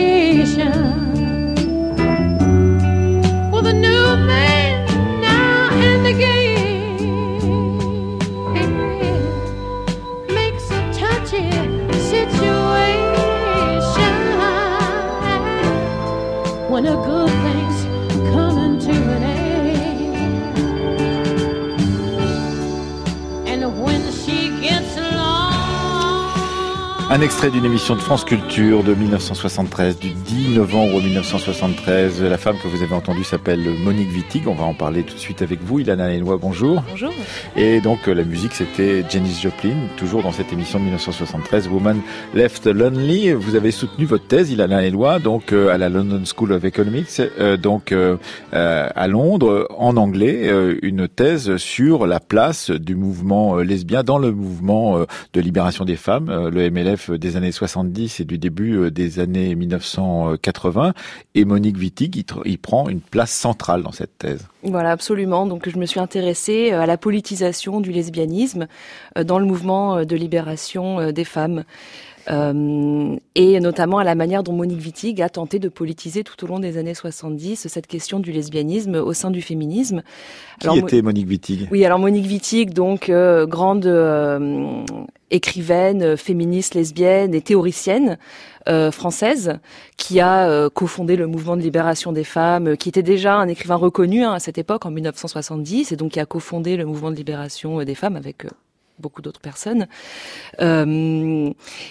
Un extrait d'une émission de France Culture de 1973, du 10 novembre 1973. La femme que vous avez entendue s'appelle Monique Wittig. On va en parler tout de suite avec vous. Ilana Eloi, bonjour. Bonjour. Et donc euh, la musique c'était Janis Joplin, toujours dans cette émission de 1973, Woman Left Lonely. Vous avez soutenu votre thèse, Ilana Eloi, donc euh, à la London School of Economics, euh, donc à Londres, en anglais, une thèse sur la place du mouvement lesbien dans le mouvement de libération des femmes, le MLF des années 70 et du début euh, des années 1980. Et Monique Wittig, il prend une place centrale dans cette thèse. Voilà, absolument. Donc, je me suis intéressée euh, à la politisation du lesbianisme euh, dans le mouvement euh, de libération euh, des femmes. Euh, et notamment à la manière dont Monique Wittig a tenté de politiser tout au long des années 70 cette question du lesbianisme au sein du féminisme. Qui Alors, était Monique Wittig? Oui, alors Monique Wittig, donc euh, grande euh, écrivaine, féministe, lesbienne et théoricienne euh, française, qui a euh, cofondé le mouvement de libération des femmes, euh, qui était déjà un écrivain reconnu hein, à cette époque, en 1970, et donc qui a cofondé le mouvement de libération des femmes avec beaucoup d'autres personnes. Euh,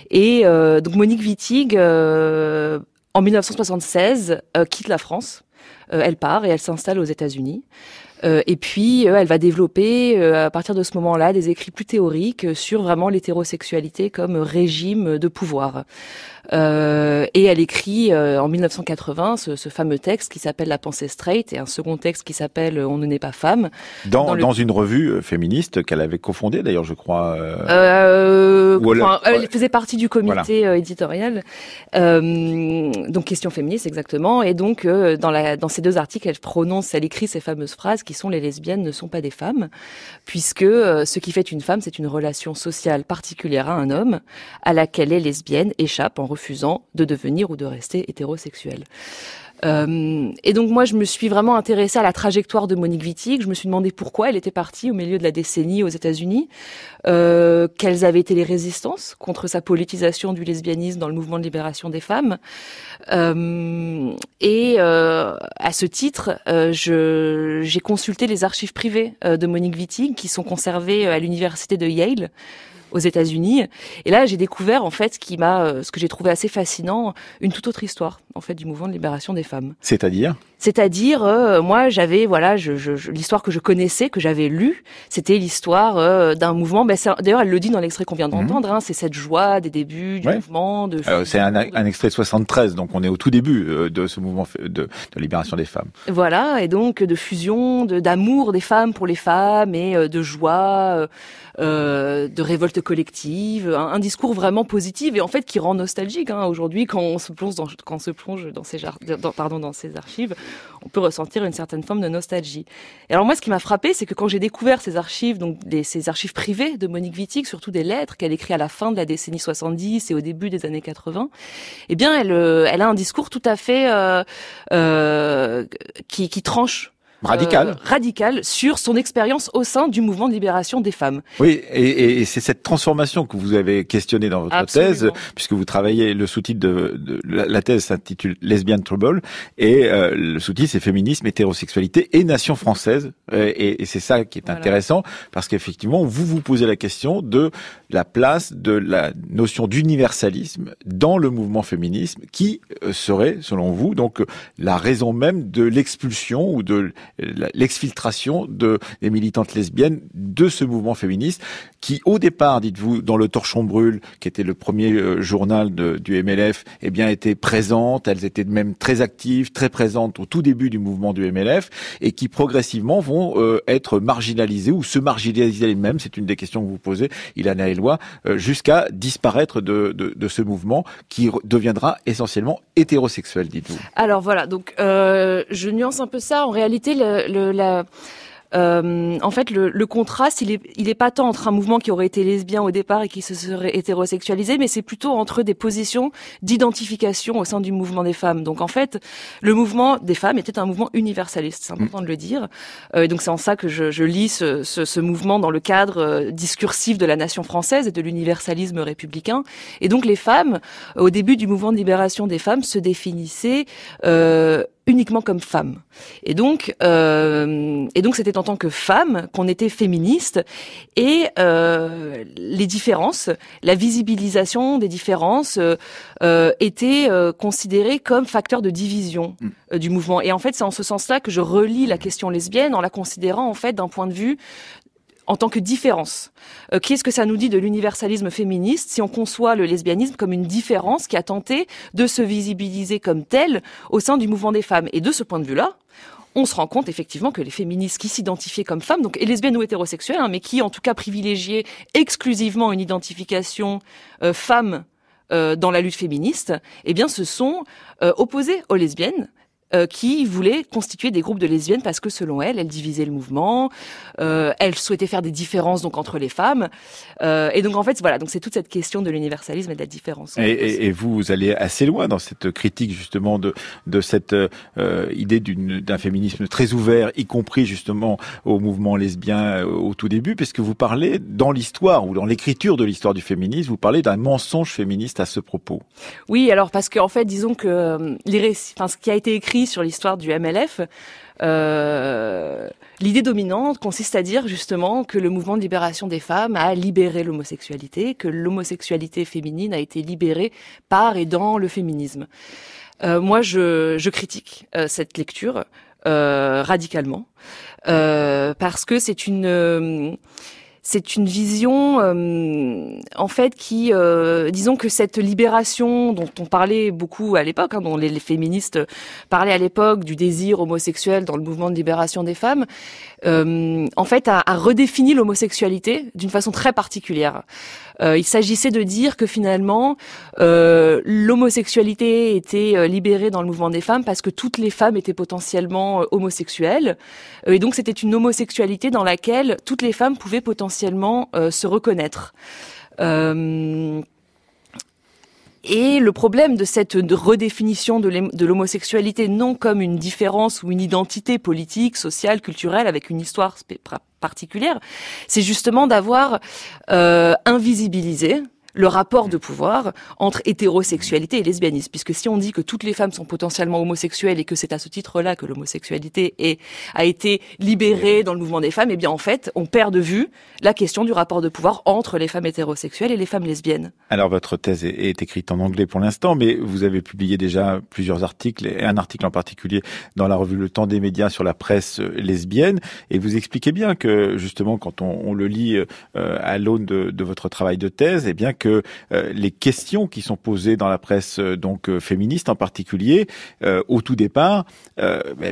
et euh, donc Monique Wittig, euh, en 1976, euh, quitte la France. Elle part et elle s'installe aux États-Unis. Et puis, elle va développer, à partir de ce moment-là, des écrits plus théoriques sur vraiment l'hétérosexualité comme régime de pouvoir. Euh, et elle écrit euh, en 1980 ce, ce fameux texte qui s'appelle La pensée straight et un second texte qui s'appelle On ne naît pas femme. dans, dans le- dans une revue euh, féministe qu'elle avait cofondée d'ailleurs, je crois. euh, Euh, elle- enfin, elle ouais. faisait partie du comité euh, éditorial. Euh, donc question féministe exactement. Et donc euh, dans, la, dans ces deux articles, elle prononce, elle écrit ces fameuses phrases qui sont les lesbiennes ne sont pas des femmes, puisque euh, ce qui fait une femme, c'est une relation sociale particulière à un homme, à laquelle les lesbiennes échappent en refusant de devenir ou de rester hétérosexuelles. Euh, et donc moi, je me suis vraiment intéressée à la trajectoire de Monique Wittig. Je me suis demandé pourquoi elle était partie au milieu de la décennie aux États-Unis, euh, quelles avaient été les résistances contre sa politisation du lesbianisme dans le mouvement de libération des femmes. Euh, et à ce titre, j'ai consulté les archives privées de Monique Wittig qui sont conservées à l'université de Yale aux États-Unis. Et là, j'ai découvert en fait ce qui m'a, euh, ce que j'ai trouvé assez fascinant, une toute autre histoire en fait du mouvement de libération des femmes. C'est-à-dire? C'est-à-dire, euh, moi, j'avais voilà, je, je, l'histoire que je connaissais, que j'avais lue, c'était l'histoire euh, d'un mouvement. Ben, D'ailleurs, elle le dit dans l'extrait qu'on vient mhm. d'entendre. Hein, c'est cette joie des débuts du mouvement. De c'est un, un, extrait de 73, donc on est au tout début de ce mouvement de, de libération des femmes. Voilà, et donc de fusion, d'amour des femmes pour les femmes et de joie. Euh, de révolte collective, un, discours vraiment positif et en fait qui rend nostalgique. Hein. Aujourd'hui, quand on se plonge dans, quand on se plonge dans ces, pardon, dans ces archives, on peut ressentir une certaine forme de nostalgie. Et alors moi, ce qui m'a frappé, c'est que quand j'ai découvert ces archives, donc ces archives privées de Monique Wittig, surtout des lettres qu'elle écrit à la fin de la décennie 70 et au début des années 80, eh bien, elle, euh, elle a un discours tout à fait euh, euh, qui, qui tranche radical, euh, radical sur son expérience au sein du mouvement de libération des femmes. Oui, et, et c'est cette transformation que vous avez questionnée dans votre thèse, puisque vous travaillez le sous-titre de, de, la thèse s'intitule Lesbian Trouble et euh, le sous-titre c'est féminisme, hétérosexualité et nation française. Euh, et, et c'est ça qui est intéressant parce qu'effectivement vous vous posez la question de la place de la notion d'universalisme dans le mouvement féminisme, qui serait selon vous donc la raison même de l'expulsion ou de l'exfiltration de des militantes lesbiennes de ce mouvement féministe qui, au départ, dites-vous, dans le Torchon brûle, qui était le premier euh, journal de, du MLF, eh bien, étaient présentes. Elles étaient même très actives, très présentes au tout début du mouvement du MLF, et qui progressivement vont euh, être marginalisées ou se marginaliser elles-mêmes. C'est une des questions que vous posez, Ilana Eloi, euh, jusqu'à disparaître de, de, de, ce mouvement qui deviendra essentiellement hétérosexuel, dites-vous. Alors voilà, donc je nuance un peu ça. En réalité, le, la euh, en fait, le, le, contraste, il est, il est pas tant entre un mouvement qui aurait été lesbien au départ et qui se serait hétérosexualisé, mais c'est plutôt entre des positions d'identification au sein du mouvement des femmes. Donc, en fait, le mouvement des femmes était un mouvement universaliste, c'est important de le dire. Euh, et donc, c'est en ça que je, je lis ce, ce, ce, mouvement dans le cadre euh, discursif de la nation française et de l'universalisme républicain. Et donc, les femmes, au début du mouvement de libération des femmes, se définissaient euh, uniquement comme femme. Et donc, euh, et donc c'était en tant que femme qu'on était féministe et euh, les différences, la visibilisation des différences euh, euh était euh, considérée comme facteur de division mm. euh, du mouvement. Et en fait, c'est en ce sens-là que je relis la question lesbienne en la considérant en fait d'un point de vue en tant que différence. Euh, Qu'est-ce que ça nous dit de l'universalisme féministe si on conçoit le lesbianisme comme une différence qui a tenté de se visibiliser comme telle au sein du mouvement des femmes? Et de ce point de vue-là, on se rend compte effectivement que les féministes qui s'identifiaient comme femmes, donc lesbiennes ou hétérosexuelles, hein, mais qui en tout cas privilégiaient exclusivement une identification euh, femme euh, dans la lutte féministe, eh bien, se sont euh, opposées aux lesbiennes euh, qui voulait constituer des groupes de lesbiennes parce que selon elle, elle divisait le mouvement, euh, elle souhaitait faire des différences donc entre les femmes, euh, et donc en fait voilà, donc c'est toute cette question de l'universalisme et de la différence. Et, et, vous, vous allez assez loin dans cette critique justement de de cette euh, idée d'un féminisme très ouvert, y compris justement au mouvement lesbien au tout début, puisque vous parlez dans l'histoire ou dans l'écriture de l'histoire du féminisme, vous parlez d'un mensonge féministe à ce propos. Oui, alors parce qu'en fait, disons que les récits, enfin ce qui a été écrit sur l'histoire du MLF, euh, l'idée dominante consiste à dire justement que le mouvement de libération des femmes a libéré l'homosexualité, que l'homosexualité féminine a été libérée par et dans le féminisme. Euh, moi, je, critique euh, cette lecture radicalement parce que c'est une c'est une vision euh, en fait qui, euh, disons que cette libération dont on parlait beaucoup à l'époque, hein, dont les, féministes parlaient à l'époque du désir homosexuel dans le mouvement de libération des femmes, euh, en fait a, a redéfini l'homosexualité d'une façon très particulière. il s'agissait de dire que finalement l'homosexualité était libérée dans le mouvement des femmes parce que toutes les femmes étaient potentiellement homosexuelles et donc c'était une homosexualité dans laquelle toutes les femmes pouvaient potentiellement euh, se reconnaître. Euh, et le problème de cette redéfinition de l'homosexualité, non comme une différence ou une identité politique, sociale, culturelle, avec une histoire particulière, c'est justement d'avoir euh, invisibilisé le rapport de pouvoir entre hétérosexualité et lesbianisme. Puisque si on dit que toutes les femmes sont potentiellement homosexuelles et que c'est à ce titre-là que l'homosexualité a été libérée dans le mouvement des femmes, eh bien en fait, on perd de vue la question du rapport de pouvoir entre les femmes hétérosexuelles et les femmes lesbiennes. Alors votre thèse est, écrite en anglais pour l'instant, mais vous avez publié déjà plusieurs articles, et un article en particulier dans la revue Le Temps des médias sur la presse lesbienne, et vous expliquez bien que justement quand on, le lit euh, à l'aune de, de, votre travail de thèse, eh bien que que euh, les questions qui sont posées dans la presse euh, donc euh, féministe en particulier, au tout départ,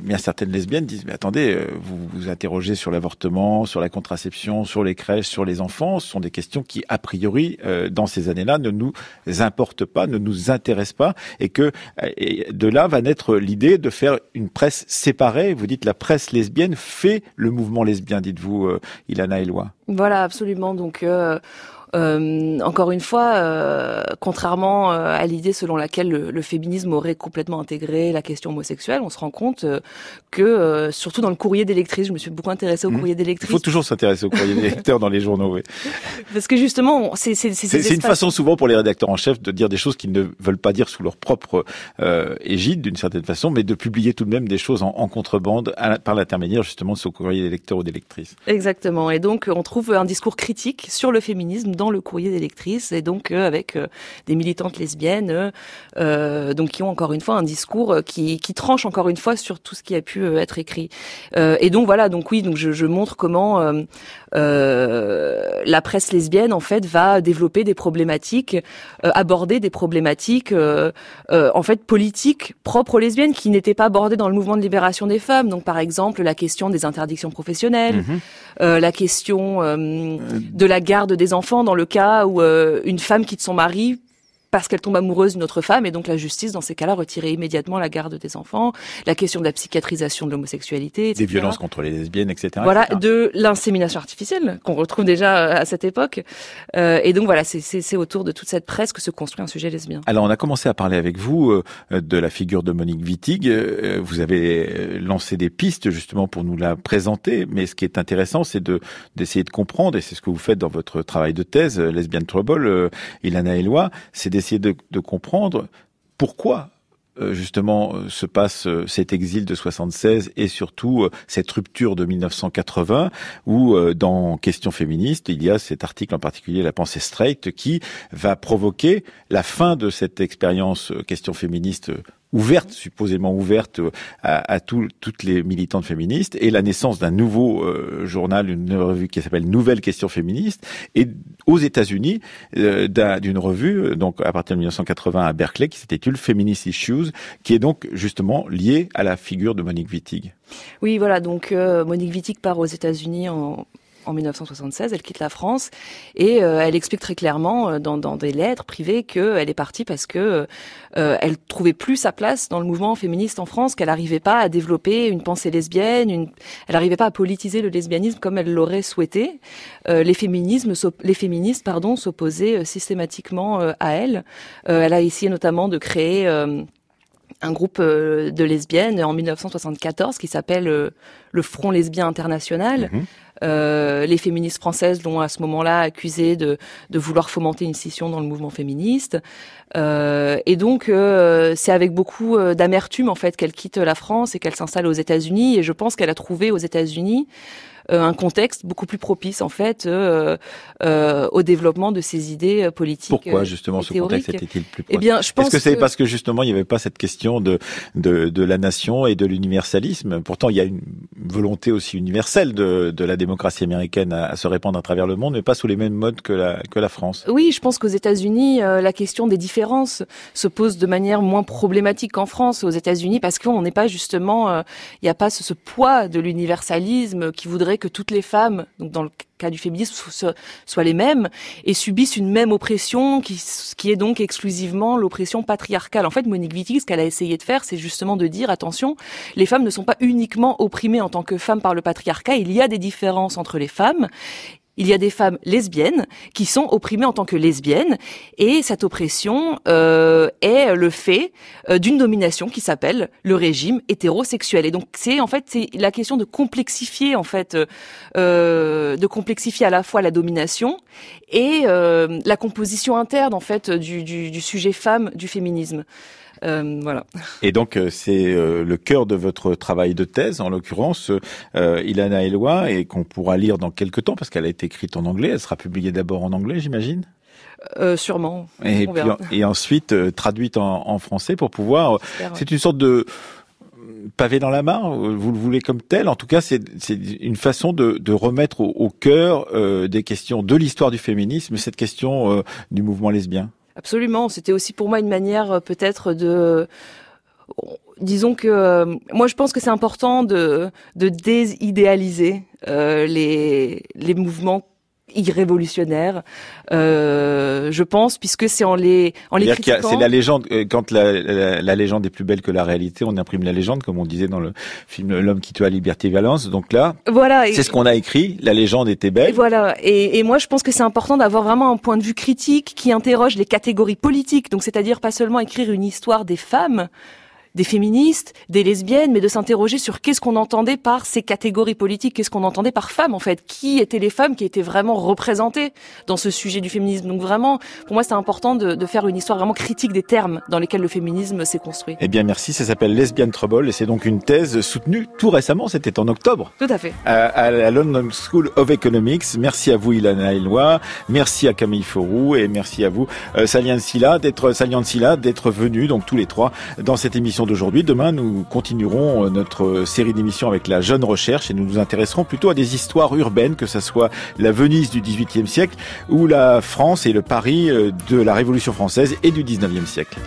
bien certaines lesbiennes disent mais attendez, vous vous interrogez sur l'avortement, sur la contraception, sur les crèches, sur les enfants, ce sont des questions qui a priori dans ces années-là ne nous importent pas, ne nous intéressent pas, et que de là va naître l'idée de faire une presse séparée. Vous dites la presse lesbienne fait le mouvement lesbien, dites-vous, Ilana Eloi. Voilà, absolument. Donc euh, encore une fois, euh, contrairement euh, à l'idée selon laquelle le, féminisme aurait complètement intégré la question homosexuelle, on se rend compte que, surtout dans le courrier des lectrices, je me suis beaucoup intéressée au mmh. courrier des lectrices. Il faut toujours s'intéresser au courrier des lecteurs dans les journaux, oui. Parce que justement, c'est c'est c'est une façon souvent pour les rédacteurs en chef de dire des choses qu'ils ne veulent pas dire sous leur propre égide, d'une certaine façon, mais de publier tout de même des choses en, en contrebande par l'intermédiaire justement de ce courrier des lecteurs ou des lectrices. Exactement. Et donc, on trouve un discours critique sur le féminisme le courrier des et donc euh, avec euh, des militantes lesbiennes, euh, donc qui ont encore une fois un discours qui, qui tranche encore une fois sur tout ce qui a pu être écrit. et donc voilà, donc oui, donc je montre comment la presse lesbienne en fait va développer des problématiques, aborder des problématiques en fait politiques propres aux lesbiennes qui n'étaient pas abordées dans le mouvement de libération des femmes. Donc par exemple la question des interdictions professionnelles, mhm. la question de la garde des enfants dans dans le cas où euh, une femme quitte son mari parce qu'elle tombe amoureuse d'une autre femme, et donc la justice, dans ces cas-là, retirait immédiatement la garde des enfants, la question de la psychiatrisation de l'homosexualité, etc. Des violences contre les lesbiennes, etc. Voilà, de l'insémination artificielle, qu'on retrouve déjà euh, à cette époque. Euh, et donc voilà, c'est autour de toute cette presse que se construit un sujet lesbien. Alors on a commencé à parler avec vous euh, de la figure de Monique Wittig. vous avez lancé des pistes justement pour nous la présenter, mais ce qui est intéressant, c'est de d'essayer de comprendre, et c'est ce que vous faites dans votre travail de thèse, Lesbian Trouble, Ilana Eloi, c'est essayer de, comprendre pourquoi euh, justement euh, se passe euh, cet exil de 76 et surtout cette rupture de 1980 où dans Question féministe il y a cet article en particulier La pensée straight qui va provoquer la fin de cette expérience Question féministe ouverte, supposément ouverte euh, à, toutes les militantes féministes, et la naissance d'un nouveau euh, journal, une revue qui s'appelle Nouvelle Question féministe, et aux États-Unis euh, d'une revue, donc à partir de 1980 à Berkeley, qui s'intitule Feminist Issues, qui est donc justement liée à la figure de Monique Wittig. Oui, voilà. Donc Monique Wittig part aux États-Unis en en 1976, elle quitte la France et euh, elle explique très clairement euh, dans, des lettres privées qu'elle est partie parce que euh, elle trouvait plus sa place dans le mouvement féministe en France, qu'elle n'arrivait pas à développer une pensée lesbienne, une... elle n'arrivait pas à politiser le lesbianisme comme elle l'aurait souhaité. les féminismes, les féministes, pardon, s'opposaient systématiquement à elle. elle a essayé notamment de créer un groupe de lesbiennes en 1974 qui s'appelle le Front lesbien international. Mhm. Euh, les féministes françaises l'ont à ce moment-là accusé de, de, vouloir fomenter une scission dans le mouvement féministe. Euh, et donc, euh, c'est avec beaucoup euh, d'amertume en fait qu'elle quitte la France et qu'elle s'installe aux États-Unis. Et je pense qu'elle a trouvé aux États-Unis un contexte beaucoup plus propice en fait au développement de ces idées politiques. Pourquoi justement ce contexte était-il plus propice Eh bien, je pense Est-ce que c'est parce que justement il n'y avait pas cette question de, de, de la nation et de l'universalisme? Pourtant, il y a une volonté aussi universelle de, de la démocratie américaine à, se répandre à travers le monde, mais pas sous les mêmes modes que la, que la France. Oui, je pense qu'aux États-Unis, la question des différences se pose de manière moins problématique qu'en France. Aux États-Unis, parce qu'on n'est pas justement, il n'y a pas ce, ce poids de l'universalisme qui voudrait que toutes les femmes, donc dans le cas du féminisme, soient les mêmes et subissent une même oppression qui, qui est donc exclusivement l'oppression patriarcale. En fait, Monique Wittig, ce qu'elle a essayé de faire, c'est justement de dire, attention, les femmes ne sont pas uniquement opprimées en tant que femmes par le patriarcat, il y a des différences entre les femmes il y a des femmes lesbiennes qui sont opprimées en tant que lesbiennes et cette oppression euh, est le fait euh, d'une domination qui s'appelle le régime hétérosexuel et donc c'est en fait la question de complexifier en fait euh, de complexifier à la fois la domination et la composition interne en fait du sujet femme du féminisme. Euh, voilà. Et donc euh, c'est euh, le cœur de votre travail de thèse, en l'occurrence, Ilana Eloi, et qu'on pourra lire dans quelques temps parce qu'elle a été écrite en anglais. Elle sera publiée d'abord en anglais, j'imagine? Euh, sûrement. Et, puis, et ensuite traduite en, en, français pour pouvoir. C'est une sorte de pavé dans la mare, vous le voulez comme tel. En tout cas, c'est une façon de, de remettre au, au cœur des questions de l'histoire du féminisme cette question du mouvement lesbien. Absolument. C'était aussi pour moi une manière euh, peut-être de disons que euh, moi je pense que c'est important de, de désidéaliser euh, les, les mouvements irrévolutionnaire, euh, je pense, puisque c'est en les en les critiquant. C'est la légende. Euh, quand la, la, légende est plus belle que la réalité, on imprime la légende, comme on disait dans le film L'homme qui tue à Liberté Valence. Donc là, voilà, c'est ce qu'on a écrit. La légende était belle. Et voilà. Et, et moi, je pense que c'est important d'avoir vraiment un point de vue critique qui interroge les catégories politiques. Donc, c'est-à-dire pas seulement écrire une histoire des femmes des féministes, des lesbiennes, mais de s'interroger sur qu'est-ce qu'on entendait par ces catégories politiques, qu'est-ce qu'on entendait par femmes en fait, qui étaient les femmes qui étaient vraiment représentées dans ce sujet du féminisme? Donc vraiment, pour moi, c'est important de, de, faire une histoire vraiment critique des termes dans lesquels le féminisme s'est construit. Eh bien, merci. Ça s'appelle Lesbian Trouble et c'est donc une thèse soutenue tout récemment. C'était en octobre. Tout à fait. À, la London School of Economics. Merci à vous, Ilana Eloi. Merci à Camille Forou et merci à vous, euh, Salian Silla, d'être d'être venus donc tous les trois dans cette émission d'aujourd'hui. Demain, nous continuerons euh, notre série d'émissions avec la jeune recherche et nous nous intéresserons plutôt à des histoires urbaines, que ce soit la Venise du XVIIIe siècle ou la France et le Paris euh, de la Révolution française et du XIXe siècle.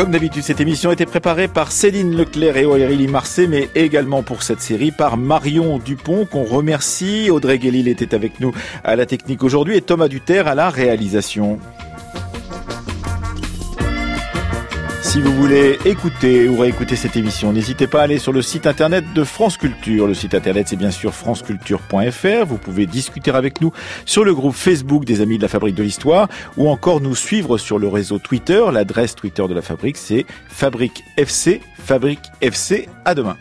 Comme d'habitude, cette émission a été préparée par Céline Leclerc et Aurélie Marseille, mais également pour cette série par Marion Dupont, qu'on remercie. Audrey Guélil était avec nous à la technique aujourd'hui et Thomas Duterre à la réalisation. Si vous voulez écouter ou réécouter cette émission, n'hésitez pas à aller sur le site internet de France Culture. Le site internet, c'est bien sûr franceculture.fr. Vous pouvez discuter avec nous sur le groupe Facebook des Amis de la Fabrique de l'Histoire ou encore nous suivre sur le réseau Twitter. L'adresse Twitter de la Fabrique, c'est Fabrique FC. Fabrique FC. À demain.